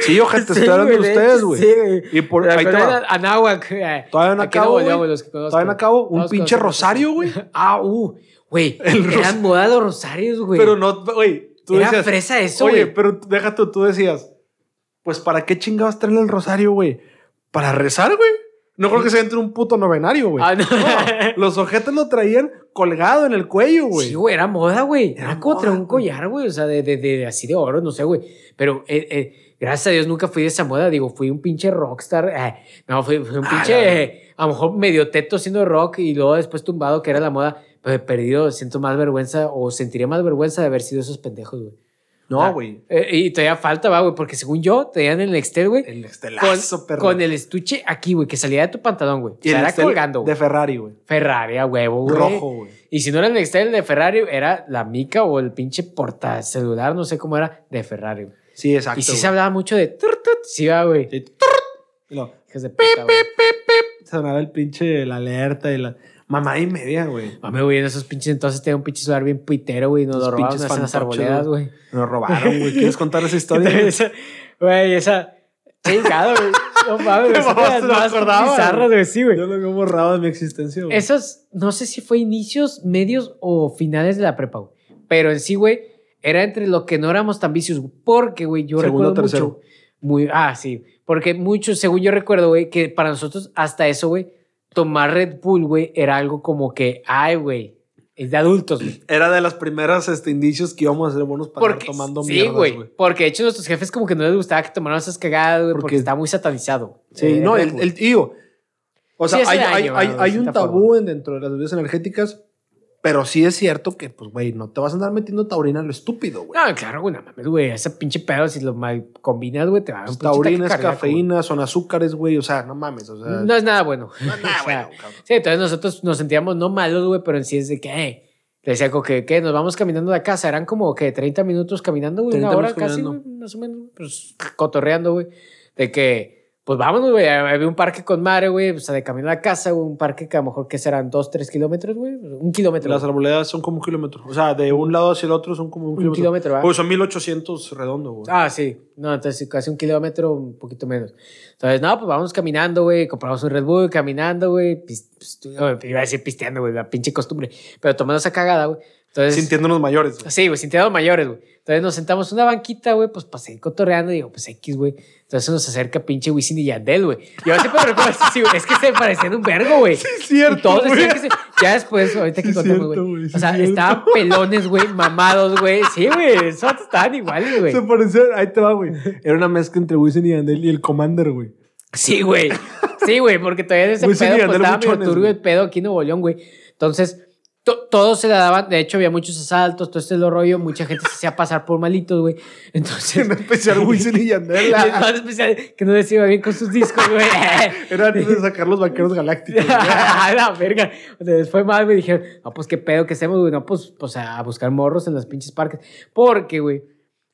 Sí, ojete, te estoy hablando de ustedes, güey. Sí, güey. Y por La ahí te va. Anáhuac. eh. Todavía no acabo. Todavía no acabo. Un pinche rosario, güey. Ah, uh, güey. Eran moda los rosarios, güey. Pero no, güey. Era decías, fresa eso, Oye, pero déjate, tú decías, pues ¿para qué chingados traerle el rosario, güey? ¿Para rezar, güey? No creo que sea entre un puto novenario, güey. Ah, no. Los ojetes lo traían colgado en el cuello, güey. Sí, güey, era moda, güey. Era Era como traer moda, un collar, güey. O sea, de, de, de- así de oro, no sé, güey. Pero eh, eh, gracias a Dios nunca fui de esa moda. Digo, fui un pinche rockstar. Eh, no, fui, fui un Ah, pinche, eh, a lo mejor medio teto haciendo rock y luego después tumbado, que era la moda. Pero he perdido, siento más vergüenza o sentiría más vergüenza de haber sido esos pendejos, güey. No, Ah, güey. eh, y todavía falta, va, güey, porque según yo, tenían el Nextel, güey. El Con, perro. con el estuche aquí, güey, que salía de tu pantalón, güey. Y era colgando. De Ferrari, güey. Ferrari a huevo, güey. Rojo, güey. Y si no era el Nextel de Ferrari, era la mica o el pinche portacelular, no sé cómo era, de Ferrari. güey. Sí, exacto. y sí güey. se hablaba mucho de... tut, Sí, va, güey. Sí. Hijos de puta, güey. sonaba el pinche la alerta y la mamá y media, güey. Mami, güey, en esos pinches entonces tenía un pinche celular bien puitero, güey. Nos Los lo robaron pinches en las arboledas, güey. Nos robaron, güey. ¿Quieres contar esa historia? güey? Esa-. Chingado, güey. No mames, güey. no acordaba, bizarras, güey. Sí, güey. Yo lo había borrado de mi existencia, güey. Esos, no sé si fue inicios, medios o finales de la prepa, güey. Pero en sí, güey, era entre lo que no éramos tan vicios. Porque, güey, yo Segundo, recuerdo tercero. mucho. Muy, ah, sí. Porque muchos, según yo recuerdo, güey, que para nosotros hasta eso, güey, tomar Red Bull, güey, era algo como que, ay, güey, es de adultos, güey. Era de las primeras este, indicios que íbamos a ser buenos para Porque, estar tomando sí, mierdas, güey. güey. Porque de hecho nuestros jefes como que no les gustaba que tomaran esas cagadas, güey, porque, Porque- estaba muy satanizado. Sí, Eh, no, el, el tío. O sea, Sí, hay, hay, un tabú en- dentro de las bebidas energéticas, pero sí es cierto que, pues, güey, no te vas a andar metiendo taurina lo estúpido, güey. No, claro, güey, no mames, güey. Ese pinche pedo, si lo mal combinas, güey, te va a dar un Pues, taurina es cafeína, son azúcares, güey. O sea, no mames. O sea, No es nada bueno. no es nada bueno, cabrón. Sí, entonces nosotros nos sentíamos no malos, güey, pero en sí es de que, eh, le decía como que, ¿qué? Nos vamos caminando de casa. Eran como que 30 minutos caminando, güey, 30 una hora casi, güey, más o menos, pues cotorreando, güey. De que, pues vámonos, güey. Había un parque con madre, güey, o sea, de camino a la casa, güey, un parque que a lo mejor que serán 2, 3 kilómetros, güey. Un kilómetro. Las arboledas son como un kilómetro. O sea, de un lado hacia el otro son como un, Un kilómetro. kilómetro, ¿verdad? Pues son 1800 redondo, güey. Ah, sí. No, entonces casi un kilómetro, un poquito menos. Entonces, no, pues vamos caminando, güey. Compramos un Red Bull caminando, güey. pis- iba a decir pisteando, güey, la pinche costumbre. Pero tomando esa cagada, güey. Entonces, sintiéndonos mayores. Sí, güey, sintiéndonos mayores, güey. Entonces nos sentamos en una banquita, güey, pues para seguir cotorreando. Y digo, pues X, güey. Entonces nos acerca pinche Wisin y Yandel, güey. Yo siempre recuerdo sí, güey. Es que se parecían un vergo, güey. Sí, es cierto. Y todos decían que se... Ya después, ahorita que contamos, güey. o sea, estaban pelones, güey, mamados, güey. Sí, güey. Esos estaban iguales, güey. Se parecían, ahí te va, güey. Era una mezcla entre Wisin y Yandel y el Commander, güey. Sí, güey. Sí, güey, porque todavía ese pedo, pues estaba medio turbio el pedo aquí en Nuevo León, güey. Entonces, todos se la daban, de hecho había muchos asaltos, todo este lo rollo, mucha gente se hacía pasar por malitos, güey. Entonces... En especial Wisin y Yandel. en especial que no les iba bien con sus discos, güey. Era antes de sacar los vaqueros galácticos. la verga. Después más me dijeron, no, pues qué pedo que hacemos, güey. No, pues, pues a buscar morros en los pinches parques. Porque, güey,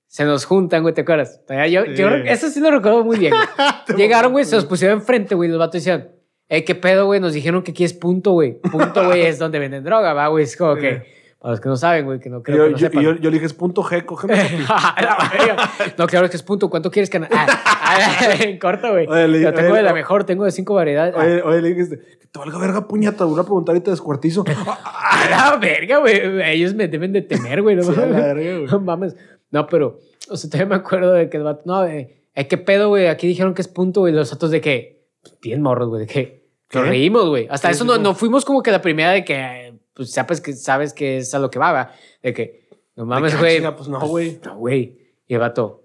se nos juntan, güey, ¿te acuerdas? Yo, yo, eso sí lo recuerdo muy bien, güey. Llegaron, güey, se los pusieron enfrente, güey, los vatos decían eh, ¿qué pedo, güey? Nos dijeron que aquí es punto, güey. Punto, güey, es donde venden droga, va, güey. Es como que, para los que no saben, güey, que no creo yo, que no yo, sepan. Yo, yo, le dije, es punto G, cógeme. no, claro que es punto. ¿Cuánto quieres que... Ah, en corto, güey. Yo tengo de la mejor, tengo de cinco variedades. Oye, oye le dije, que te valga verga, puñata, una preguntar y te descuartizo. a la verga, güey. Ellos me deben de temer, güey. No, sí, güey. no mames. No, pero, o sea, todavía me acuerdo de que el vato, no, eh, ¿qué pedo, güey? Aquí dijeron que es punto, güey. Los otros de que, bien morros, güey, de que nos reímos, güey. Hasta eso no, no fuimos como que la primera de que, pues, sabes que, sabes que es a lo que va, ¿va? De que, no mames, güey. Pues no, güey. No, güey. Y el vato,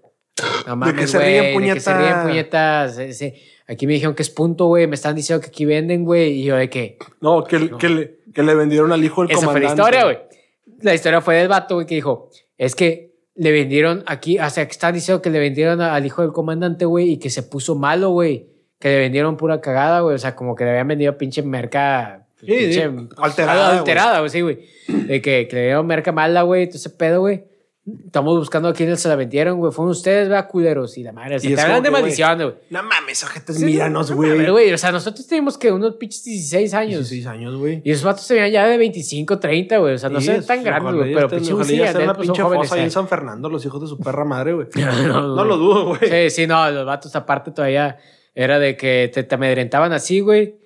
no mames. De que se ríen puñetas. se ríen puñetas. Aquí me dijeron que es punto, güey. Me están diciendo que aquí venden, güey. Y yo de que... No, que, Que, le, que le vendieron al hijo del Esa comandante. fue la historia, güey. La historia fue del vato, güey, que dijo, es que le vendieron aquí, o sea, que están diciendo que le vendieron al hijo del comandante, güey, y que se puso malo, güey que le vendieron pura cagada, güey. O sea, como que le habían vendido pinche merca. Sí, pinche, alterada. Alterada, güey, sí, güey. De que, que, le dieron merca mala, güey. Todo ese pedo, güey. Estamos buscando a quiénes se la vendieron, güey. Fueron ustedes, vea, culeros. Y la madre, se te hablan de maldición, güey. No mames, ojetes, sí, míranos, güey. No, güey. O sea, nosotros tenemos que unos pinches 16 años. 16 años, güey. Y esos vatos se veían ya de 25, 30, güey. O sea, no se tan grandes, güey. Pero pinche sí, ya una pinche fosa ahí en San Fernando, los hijos de su perra madre, güey. no, no lo dudo, güey. Sí, sí, no. Los vatos aparte todavía era de que te, te amedrentaban así, güey.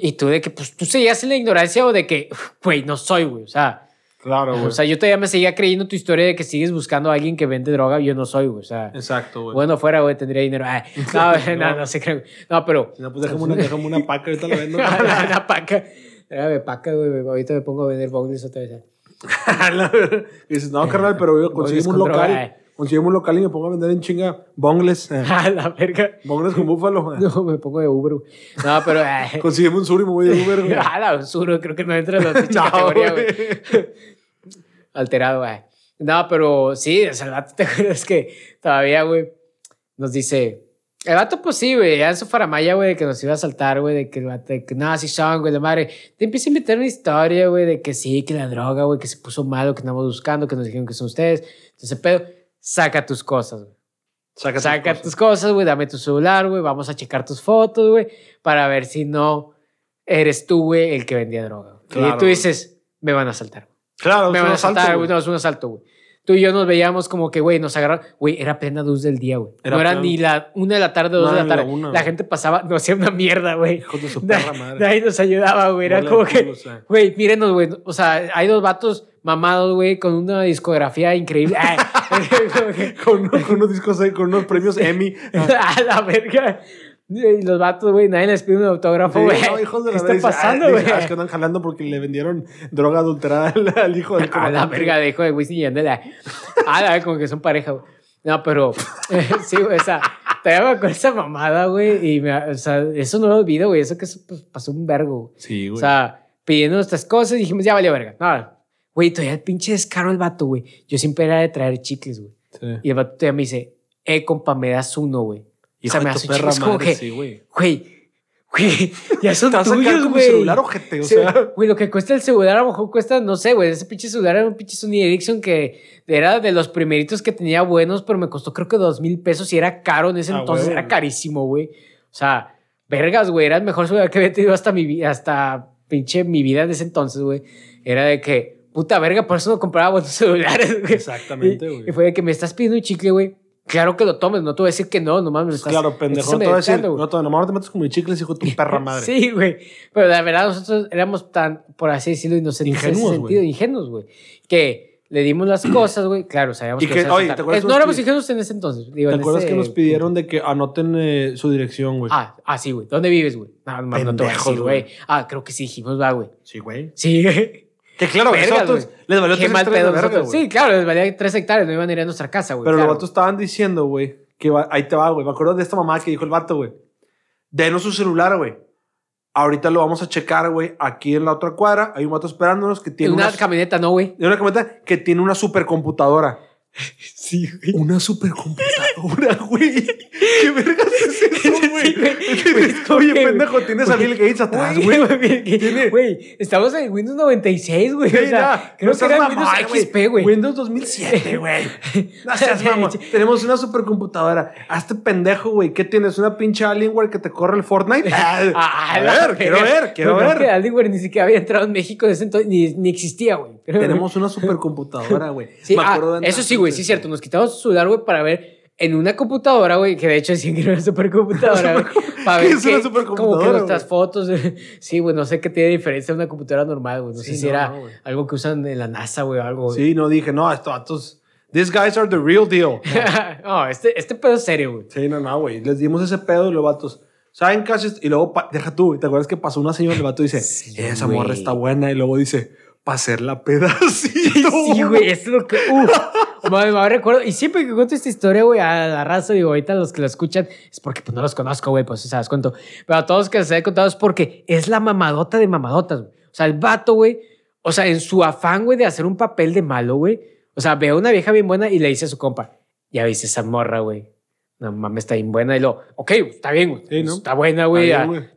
Y tú de que, pues, tú seguías en la ignorancia o de que, güey, no soy, güey. O sea, Claro, güey. O sea, yo todavía me seguía creyendo tu historia de que sigues buscando a alguien que vende droga yo no soy, güey. O sea, exacto, güey. Bueno, fuera, güey, tendría dinero. no, no, no, se cree. No, pero. No, pues déjame una, déjame una paca, ahorita la vendo. una paca. Déjame paca, güey. Ahorita me pongo a vender bongles otra vez. y dices, no, carnal, pero conseguimos un local. Droga, Consigo un local y me pongo a vender en chinga bongles. A la verga. Bongles con búfalo. No, me pongo de Uber. No, pero. Consígueme un sur y me voy de Uber, güey. Ah, la sur, creo que no entra en la no, categoría, güey. Alterado, güey. No, pero sí, el vato, ¿te acuerdas que todavía, güey, nos dice. El vato, pues sí, güey, ya en su faramaya, güey, de que nos iba a saltar, güey, de que el vato, de que no, sí son, güey, la madre. Te empieza a invitar una historia, güey, de que sí, que la droga, güey, que se puso malo, que andamos buscando, que nos dijeron que son ustedes. Entonces, pedo saca tus cosas, güey. Saca, saca tus cosas, güey, dame tu celular, güey, vamos a checar tus fotos, güey, para ver si no eres tú, güey, el que vendía droga. Claro. Y tú dices, me van a asaltar. Claro, me van a asaltar, güey. No, es un asalto, güey. Tú y yo nos veíamos como que, güey, nos agarraron. Güey, era plena luz del día, güey. No era ni la una de la tarde, dos no, de la tarde. La, una, la gente pasaba, nos hacía una mierda, güey. Hijo de su perra madre. Ahí nos ayudaba, güey. Era como que, güey, mírenos, güey. O sea, hay dos vatos mamados, güey, con una discografía increíble. con, con, unos discos, con unos premios Emmy. a la verga. Y los vatos, güey, nadie les pide un autógrafo, güey. no, hijos de ¿Qué está pasando, güey? Ah, es que andan jalando porque le vendieron droga adulterada al, al hijo del A la verga de hijo de Wisin y Yandel. Ah, la como que son pareja, güey. No, pero sí, güey, o sea, todavía acuerdo esa mamada, güey, y me, o sea, eso no lo olvido, güey, eso que pues, pasó un vergo. Sí, güey. O sea, pidiendo estas cosas y dijimos, ya valió verga. No, güey, todavía el pinche descaro el vato, güey. Yo siempre era de traer chicles, güey. Sí. Y el vato todavía me dice, eh, compa, me das uno, güey. Y o sea, me hace perra madre, como que, güey. Güey, güey, ya son Te vas tuyos, güey. celular, ojete, o sea. Güey, lo que cuesta el celular a lo mejor cuesta, no sé, güey, ese pinche celular era un pinche Sony Ericsson que era de los primeritos que tenía buenos, pero me costó creo que dos mil pesos y era caro en ese Ah, entonces, güey. era carísimo, güey. O sea, vergas, güey, era el mejor celular que había tenido hasta mi vida, hasta pinche mi vida en ese entonces, güey. Era de que, puta verga, por eso no compraba buenos celulares, güey. Exactamente, güey. Y fue de que me estás pidiendo un chicle, güey. Claro que lo tomes, no te voy a decir que no, nomás me estás. Claro, pendejo. No te voy a decir, no, te, nomás no te metes como chicles, hijo de tu perra madre. sí, güey. Pero la verdad, nosotros éramos tan, por así decirlo, inocentes. Ingenuos, güey. Ingenuos, güey. Que le dimos las cosas, güey. Claro, sabíamos y que. que oye, ¿te acuerdas no éramos ingenuos en ese entonces. Digo, ¿Te acuerdas que nos pidieron de que anoten eh, su dirección, güey? Ah, ah, sí, güey. ¿Dónde vives, güey? No, no, no te voy a decir, güey. Ah, creo que sí dijimos, va, güey. Sí, güey. Sí, güey. Que claro, Vergas, les valió Qué mal pedo verga, Sí, claro, les valía tres hectáreas, no iban a ir a nuestra casa, güey. Pero los vatos estaban diciendo, güey, que ahí te va, güey. Me acuerdo de esta mamá que dijo el vato, güey. Denos su celular, güey. Ahorita lo vamos a checar, güey. Aquí en la otra cuadra hay un vato esperándonos que tiene una, una camioneta, ¿no, güey? De una camioneta que tiene una supercomputadora. Sí, güey. Una supercomputadora, güey. ¿Qué vergas es eso, güey? Oye, pendejo, tienes a Bill Gates atrás, güey. Güey, estamos en Windows 96, güey. o sea, creo que era Windows XP, güey. Windows 2007, güey. No seas mamón. Tenemos una supercomputadora. Hazte pendejo, güey. ¿Qué tienes? ¿Una pinche Alienware que te corre el Fortnite? Ah, a ver, quiero ver, quiero ver. Que Alienware ni siquiera había entrado en México desde entonces, ni, ni existía, güey. Tenemos una supercomputadora, güey. Sí, ah, eso sí, güey güey, sí es cierto. Nos quitamos su celular, güey, para ver en una computadora, güey, que de hecho decían que era una supercomputadora, güey. Para ver ¿Qué es una supercomputadora? Como que nuestras fotos. sí, güey, no sé qué tiene diferencia de una computadora normal, güey. No sé si era algo que usan en la NASA, güey, algo. Sí, no dije, no, estos. These guys are the real deal. no, este, este pedo es serio, güey. Sí, no, no, güey. Les dimos ese pedo y los vatos. ¿Saben qué Y luego, deja tú, ¿te acuerdas que pasó una señora? El vato dice, esa morra está buena. Y luego dice, para hacer la pedacito. Sí, güey, es lo que. Uf, me, recuerdo. Y siempre que cuento esta historia, güey, a la raza, digo, ahorita los que lo escuchan, es porque pues no los conozco, güey, pues, les cuento. Pero a todos los que les he contado es porque es la mamadota de mamadotas, güey. O sea, el vato, güey, o sea, en su afán, güey, de hacer un papel de malo, güey. O sea, ve a una vieja bien buena y le dice a su compa, ya viste esa morra, güey. No mames, está bien buena. Y lo, ok, está bien, güey. Sí, ¿no? Está buena, güey.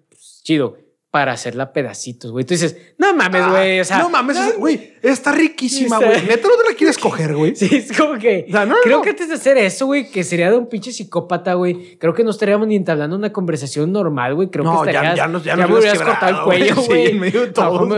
Pues, chido para hacerla pedacitos, güey. Tú dices, no mames, ah, güey. o sea, no mames, güey. Está riquísima, güey. Neta no te la quieres coger, güey. Sí, es como que. O sea, no, creo que antes de hacer eso, güey, que sería de un pinche psicópata, güey. Creo que no estaríamos ni entablando una conversación normal, güey. Creo que estarías. Ya, ya, nos, ya, ya me hubieras cortado el cuello, güey. Sí, en medio de todo.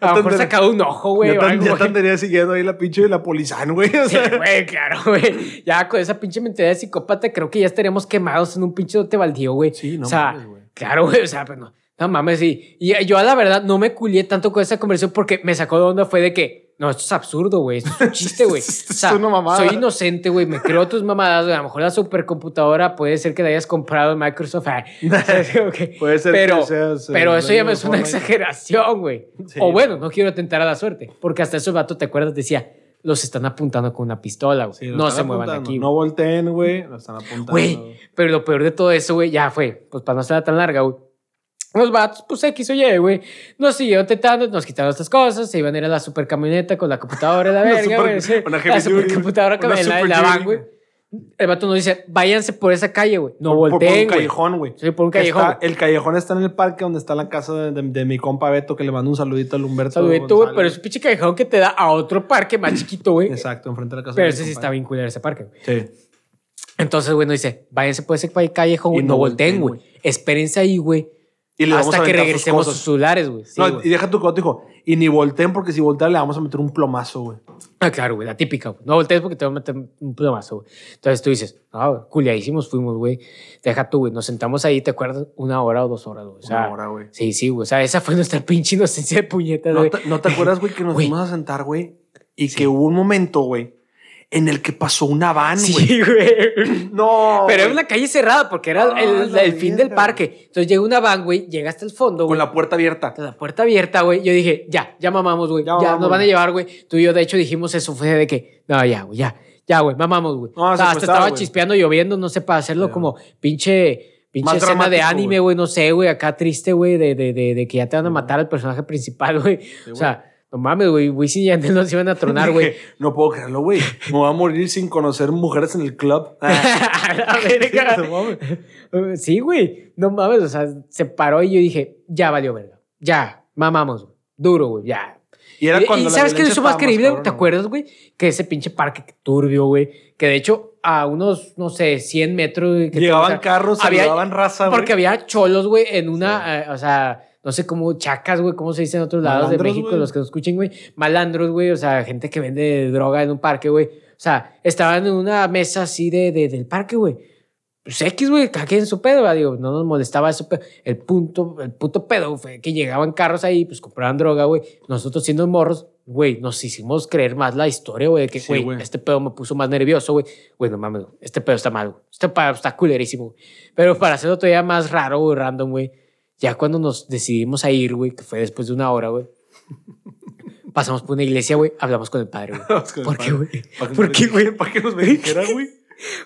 A lo mejor sacado un ojo, güey. Ya, ya te andaría siguiendo ahí la pinche de la polizán, güey. O sea. Sí, güey, claro, güey. Ya con esa pinche mentalidad de psicópata, creo que ya estaríamos quemados en un pinche dote baldío, güey. Sí, no. O sea, claro, güey. O sea, pues no. No mames, sí. Y yo a la verdad no me culié tanto con esa conversación porque me sacó de onda fue de que, no, esto es absurdo, güey. Esto es un chiste, güey. O sea, soy inocente, güey. Me creo tus mamadas, A lo mejor la supercomputadora puede ser que la hayas comprado en Microsoft. Ah, puede ser pero, que seas, Pero eso ya me es una exageración, güey. O bueno, no quiero tentar a la suerte. Porque hasta ese vato, ¿te acuerdas? Decía, los están apuntando con una pistola, güey. no se muevan aquí. No volteen, güey. Los están apuntando. Güey, pero lo peor de todo eso, güey, ya fue. Pues para no ser tan larga, güey los vatos, pues X o Y, güey. Nos siguieron tentando, nos quitaron estas cosas, se iban a ir a la super camioneta con la computadora de la verga, güey. La supercomputadora en la, la van, güey. El vato nos dice, váyanse por esa calle, güey. No volteen, Por un callejón, güey. Sí, por un callejón. el callejón está en el parque donde está la casa de, mi compa Beto, que le mando un saludito al Humberto. Saludito, güey, pero es un pinche callejón que te da a otro parque más chiquito, güey. Exacto, enfrente de la casa Pero ese sí está bien cuidado ese parque, güey. Sí. Entonces, güey, nos dice, váyanse por ese callejón, güey. No, no volteen, güey. Espérense ahí, güey y le Hasta que regresemos sus celulares, güey. no, y deja tu coto, dijo. Y ni volteen, porque si voltean le vamos a meter un plomazo, güey. Ah, claro, güey, la típica, güey. No voltees porque te va a meter un plomazo, güey. Entonces tú dices, ah, culiadísimos fuimos, güey. Deja tú, güey. Nos sentamos ahí, ¿te acuerdas? Una hora o dos horas, güey. O sea, Una hora, güey. Sí, sí, güey. O sea, esa fue nuestra pinche inocencia de puñetas, güey. ¿No, te, acuerdas, güey, que nos fuimos a sentar, güey? Y que hubo un momento, güey, en el que pasó una van, güey. Sí, güey. No. Pero era una calle cerrada porque era el, fin del parque. Entonces llega una van, güey, llega hasta el fondo, güey. Con la puerta abierta. Con la puerta abierta, güey. Yo dije, ya, ya mamamos, güey. Ya, nos van a llevar, güey. Tú y yo, de hecho, dijimos eso, fue de que, no, ya, güey, ya. Ya, güey, mamamos, güey. No, hasta estaba chispeando, lloviendo, no sé, para hacerlo como pinche pinche escena de anime, güey, no sé, güey, acá triste, güey, de, de, de, de, que ya te van a matar al personaje principal, güey. o sea, no mames, güey. Wisin y Yandel nos iban a tronar, güey. no puedo creerlo, güey. Me voy a morir sin conocer mujeres en el club. a ver, sí, güey. No mames, o sea, se paró y yo dije, ya valió verga. Ya, mamamos, güey. Duro, güey, ya. Y, era cuando y ¿sabes qué es eso más creíble? ¿Te acuerdas, güey? Que ese pinche parque turbio, güey. Que de hecho, a unos, no sé, 100 metros. Llegaban carros, había, raza, Porque había cholos, güey, en una, eh, o sea no sé cómo, chacas, güey, cómo se dice en otros lados de México, los que nos escuchen, güey, malandros, güey, o sea, gente que vende droga en un parque, güey. O sea, estaban en una mesa así de, de del parque, güey. Pues X, güey, en su pedo, ¿verdad? digo, no nos molestaba eso. pero El punto, el puto pedo fue que llegaban carros ahí, pues compraban droga, güey. Nosotros siendo morros, güey, nos hicimos creer más la historia, güey, de que, güey, este pedo me puso más nervioso, güey. Güey, no mames, este pedo está mal, güey. Este pedo está culerísimo, güey. Pero para hacerlo todavía más raro, güey, random, güey, ya cuando nos decidimos a ir, güey, que fue después de una hora, güey, pasamos por una iglesia, güey, hablamos con el padre, güey. ¿Por qué, padre. güey? ¿Para ¿Por qué, güey? ¿Para que nos bendijera, güey?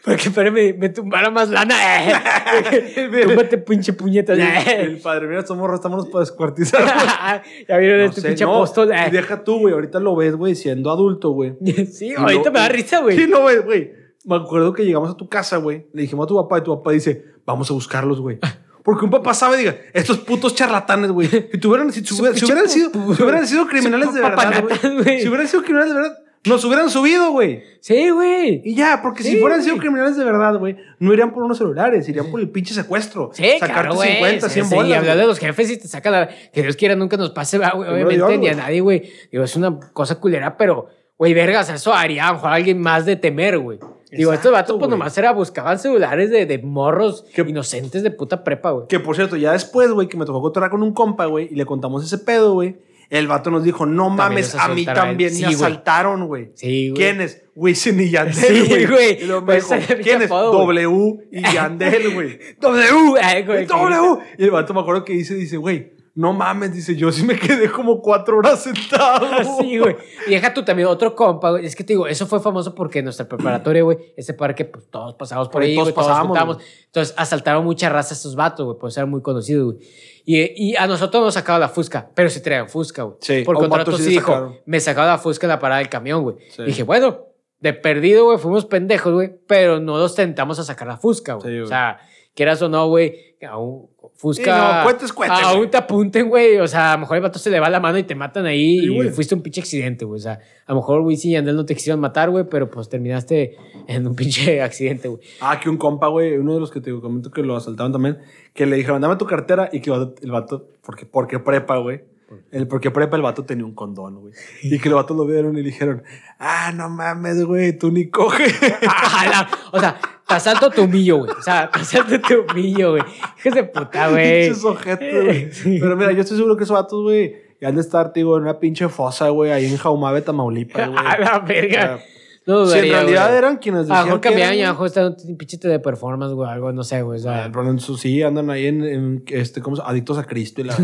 Para me, me tumbara más lana. Eh. Túmbate, pinche puñeta. El, Eh. el padre, mira, morros estamos para descuartizar. ya vieron No este sé, pinche no, apóstol. y Eh. deja tú, güey. Ahorita lo ves, güey, siendo adulto, güey. Sí, Y ahorita lo- me da risa, güey. Sí, no, güey, güey. Me acuerdo que llegamos a tu casa, güey. Le dijimos a tu papá y tu papá dice, vamos a buscarlos, güey. Porque un papá sabe, diga, estos putos charlatanes, güey. Si, tuvieran, si, si hubieran, si hubieran sido, si hubieran sido criminales de verdad, güey. Si hubieran sido criminales de verdad, nos hubieran subido, güey. Sí, güey. Y ya, porque si fueran sido criminales de verdad, güey, no irían por unos celulares, irían por el pinche secuestro. Sí, Sacarte claro, güey. 50, Sí, 100 sí, bolas. y hablar de los jefes y te saca la... Que Dios quiera nunca nos pase, güey. Obviamente Dios, ni a nadie, güey. Digo, es una cosa culera, pero... Güey, vergas, eso haría a alguien más de temer, güey. Digo, estos vatos pues güey. nomás era, buscaban celulares de, de morros Que- inocentes de puta prepa, güey. Que por cierto, ya después, güey, que me tocó cotorrear con un compa, güey, y le contamos ese pedo, güey. El vato nos dijo, no mames, a mí asaltaron a él". también Sí, me güey. asaltaron, güey. Sí, güey. ¿Quiénes? Wisin y Yandel, Sí, güey. güey. Y luego me Pues dijo, ¿quiénes? apodo, güey. W y Yandel, güey. W, eh, güey. W. Y el vato me acuerdo que dice, dice, güey, no mames, dice, yo sí me quedé como cuatro horas sentado. Sí, güey. Y deja tú también otro compa, güey. Es que te digo, eso fue famoso porque en nuestra preparatoria, güey, ese parque, pues todos pasábamos por Por ahí todos todos pasábamos, güey. Entonces asaltaron mucha raza a estos vatos, güey, pues eran muy conocidos, güey. Y, y a nosotros nos sacaba la fusca, pero sí traían fusca, güey. Sí, Por contrato sí dijo, sacaron. me sacaba la fusca en la parada del camión, güey. Sí. Dije, bueno, de perdido, güey, fuimos pendejos, güey, pero no los tentamos a sacar la fusca, güey. Sí, o sea, quieras o no, güey, a un fusca. Sí, no, cuete es cuete, Aún güey. te apunten, güey. O sea, a lo mejor el vato se le va la mano y te matan ahí Sí, y güey. fuiste un pinche accidente, güey. O sea, a lo mejor Wisin y Andel no te quisieron matar, güey, pero pues terminaste en un pinche accidente, güey. Ah, que un compa, güey, uno de los que te comento que lo asaltaban también, que le dijeron, dame tu cartera y que el vato, porque, porque prepa, güey. El porque prepa el vato tenía un condón, güey. Y que el vato lo vieron y le dijeron, ah, no mames, güey, tú ni coge. La- o sea, asalto te humillo, güey. O sea, asalto te humillo, güey. Hijos de puta, güey. Pinches ojetes, güey. Sí. Pero mira, yo estoy seguro que esos vatos, güey, ya han de estar, tío, en una pinche fosa, güey, ahí en Jaumabe, Tamaulipas, güey. A la verga. O sea, No si en dudaría, realidad güey. eran quienes A decían mejor que cambiaban y a mejor están un pinche de performance, güey, algo, no sé, güey. O sea, Ah, en sí, andan ahí en, en, este, ¿cómo se? Adictos a Cristo y la...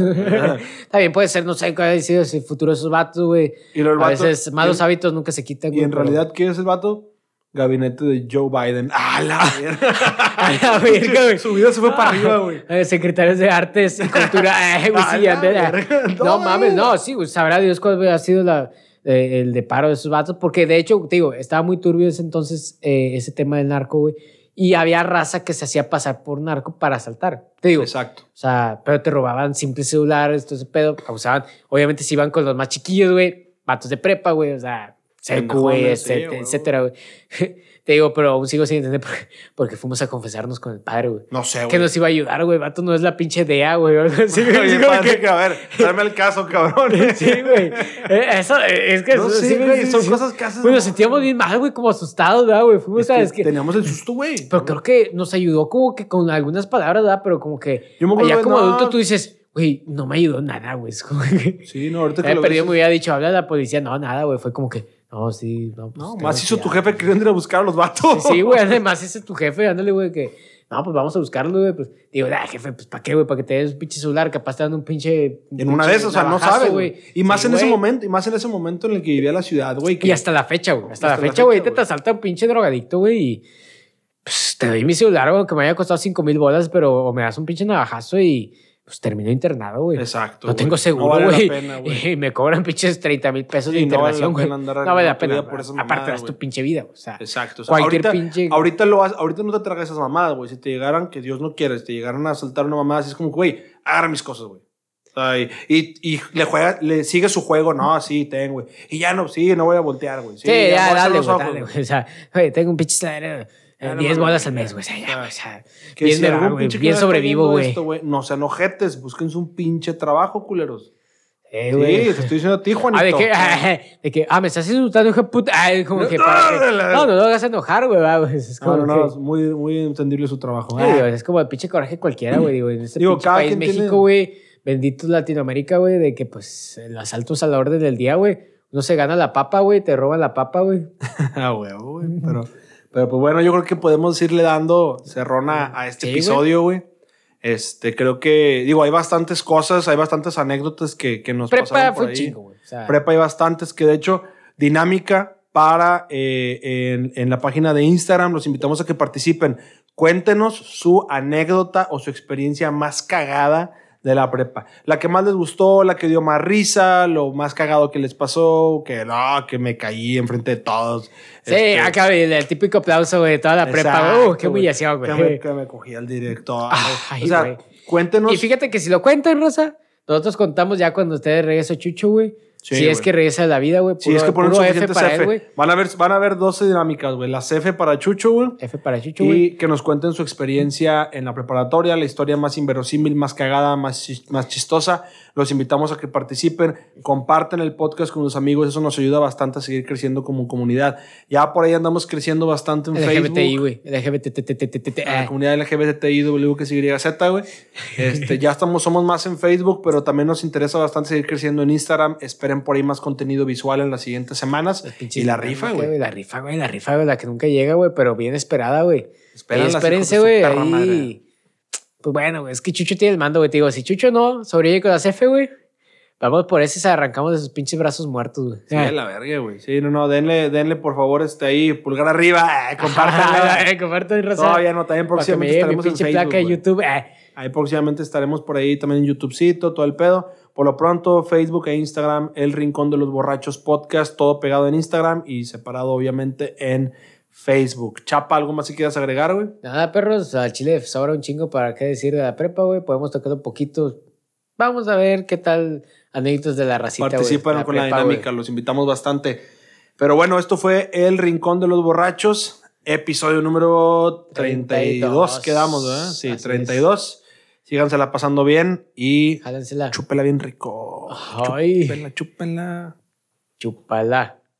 También puede ser, no sé cuál ha sido el futuro de esos vatos, güey. y el A vato- veces malos y- hábitos nunca se quitan, Y güey. en pero- realidad, ¿qué es el vato? Gabinete de Joe Biden. ¡Ah, la verga! A la verga, güey. Su vida se fue para arriba, güey. Eh, secretarios de Artes y Cultura. Eh, güey, A sí, la No, mames, no, sí, güey. Sabrá Dios cuál ha sido la, eh, el deparo de esos vatos. Porque de hecho, te digo, estaba muy turbio ese entonces eh, ese tema del narco, güey. Y había raza que se hacía pasar por narco para asaltar. Te digo, Exacto. o sea, pero te robaban simples celulares, todo ese pedo, abusaban. Obviamente se iban con los más chiquillos, güey, vatos de prepa, güey, o sea, sí, etcétera, güey. Te digo, pero aún sigo sin entender por qué, porque fuimos a confesarnos con el padre, güey. No sé, Que güey. nos iba a ayudar, güey, vato no es la pinche DEA, güey, o algo así, güey. Oye, padre, que- que, a ver, dame el caso, cabrón. Sí, güey. Eh, Eso, eh, es que No eso- sí, güey, son sí. cosas que haces. Güey, nos ¿no? sentíamos bien mal, güey, como asustados, ¿verdad, güey? Fuimos, Es que ¿sabes? Que, Teníamos el susto, güey. pero creo que nos ayudó como que con algunas palabras, ¿verdad? Pero como que Yo me allá de- como no. adulto tú dices, güey, no me ayudó nada, güey. Que... Sí, no, ahorita que lo perdido ves- me hubiera dicho, habla a la policía. No, nada, güey. Fue como que, no, sí, no. pues, No, más hizo tu jefe queriendo ir a buscar a los vatos. Sí, sí, güey, además ese es tu jefe, ándale, güey, que, no, pues vamos a buscarlo, güey. Pues digo, ah, jefe, pues ¿para qué, güey? Para que te des un pinche celular, capaz te dan un pinche. un En una de esas, o sea, no sabes, güey. Y más Sí, en ese momento, y más en ese momento en el que vivía la ciudad, güey. que- Y hasta la fecha, güey. Hasta, la Hasta la fecha, güey, te, te asalta un pinche drogadicto, güey, y pues te doy mi celular, güey, que me haya costado 5 mil bolas, pero o me das un pinche navajazo y pues termino internado, güey. Exacto. No güey. tengo No seguro, vale la güey. pena, güey. y me cobran pinches 30 mil pesos de Sí, no vale la internación, güey. pena No vale la pena. por Aparte, das tu güey. pinche vida, güey. O sea, Exacto. O sea, cualquier ahorita, pinche. ahorita, lo has- ahorita no te tragas esas mamadas, güey. Si te llegaran, que Dios no quiere, si te llegaran a saltar una mamada, así es como, güey, agarra mis cosas, güey. O sea, y, y, y le juega, le sigue su juego, no, sí, ten, güey. Y ya no, sí, no voy a voltear, güey. Sí, Sí, ya, voy a dale, güey, güey. güey. O sea, güey, tengo un pinche salario. Ya, eh, no 10 mames, bolas al güey. mes, güey. O sea, ya, güey. O sea, Que bien si güey, bien sobrevivo, güey. No sean ojetes, búsquense un pinche trabajo, culeros. Eh, Sí, güey. te estoy diciendo a ti, Juanito. Ah, de que, de que, ah, me estás insultando, hijo de puta. Ay, como que, para que- no, no lo hagas enojar, güey, güey. Es como No, no, no, que- es muy, muy entendible su trabajo. Sí, digo, es como el pinche coraje cualquiera, güey. Digo, en este Digo, pinche país, México, güey, bendito Latinoamérica, güey, de que pues los asaltos a la orden del día, güey. Uno se gana la papa, güey, te roban la papa, güey. Ah, huevo, güey. Pero, pero pues bueno, yo creo que podemos irle dando cerrón a, este Sí, episodio, güey. Este, creo que, digo, hay bastantes cosas, hay bastantes anécdotas que, que nos Prepa pasaron por fue ahí. güey. O sea, Prepa hay bastantes que de hecho, dinámica para eh, en, en la página de Instagram, los invitamos a que participen. Cuéntenos su anécdota o su experiencia más cagada de la prepa. La que más les gustó, la que dio más risa, lo más cagado que les pasó, que no, que me caí enfrente de todos. Sí, Este, acá, güey, el típico aplauso, güey, de toda la prepa. Uh, qué güey, humillación, Que me, güey. que me cogí al director. Ay, o sea, güey. cuéntenos. Y fíjate que si lo cuentan, Rosa, nosotros contamos ya cuando ustedes regresa Chucho, güey. Sí, si es que regresa a la vida, güey. si es que ponen puro F suficientes para F. él, güey. van, a ver, van a ver 12 dinámicas, güey. Las F para Chucho, güey. F para Chucho, güey. Y que nos cuenten su experiencia en la preparatoria, la historia más inverosímil, más cagada, más, más chistosa. Los invitamos a que participen, comparten el podcast con sus amigos, eso nos ayuda bastante a seguir creciendo como comunidad. Ya por ahí andamos creciendo bastante en Facebook. LGBTI, güey. A la comunidad LGBTIW que sigue Z, güey. Este, ya estamos, somos más en Facebook, pero también nos interesa bastante seguir creciendo en Instagram. Esperen por ahí más contenido visual en las siguientes semanas. Y la rifa, güey. La rifa, güey. La rifa, güey. La que nunca llega, güey, pero bien esperada, güey. Y espérense, güey. Ahí. Pues bueno, güey. Es que Chucho tiene el mando, güey. Te digo, si Chucho no sobrevive con las F, güey. Vamos por ese, se arrancamos de sus pinches brazos muertos, güey. Sí, la verga, güey. Sí, no, no, denle, denle por favor este ahí, pulgar arriba, eh, compártanlo. Eh, Compartan, Rosa. Todavía no, también próximamente llegue mi estaremos en pinche Facebook. placa de güey. YouTube. Eh. Ahí próximamente estaremos por ahí también en YouTubecito, todo el pedo. Por lo pronto, Facebook e Instagram, El Rincón de los Borrachos Podcast, todo pegado en Instagram y separado obviamente en Facebook. Chapa, ¿algo más si quieras agregar, güey? Nada, perros, al chile sobra un chingo para qué decir de la prepa, güey. Podemos tocar un poquito. Vamos a ver qué tal anécdotas de la racita, güey. Participan con la prepa, dinámica, los invitamos bastante. Pero bueno, esto fue El Rincón de los Borrachos, episodio número 32, 32. quedamos, ¿verdad? Sí, Así 32. Sígansela pasando bien y. Jálensela. chúpela bien rico. Ay. Chúpenla, chúpenla. Chupala.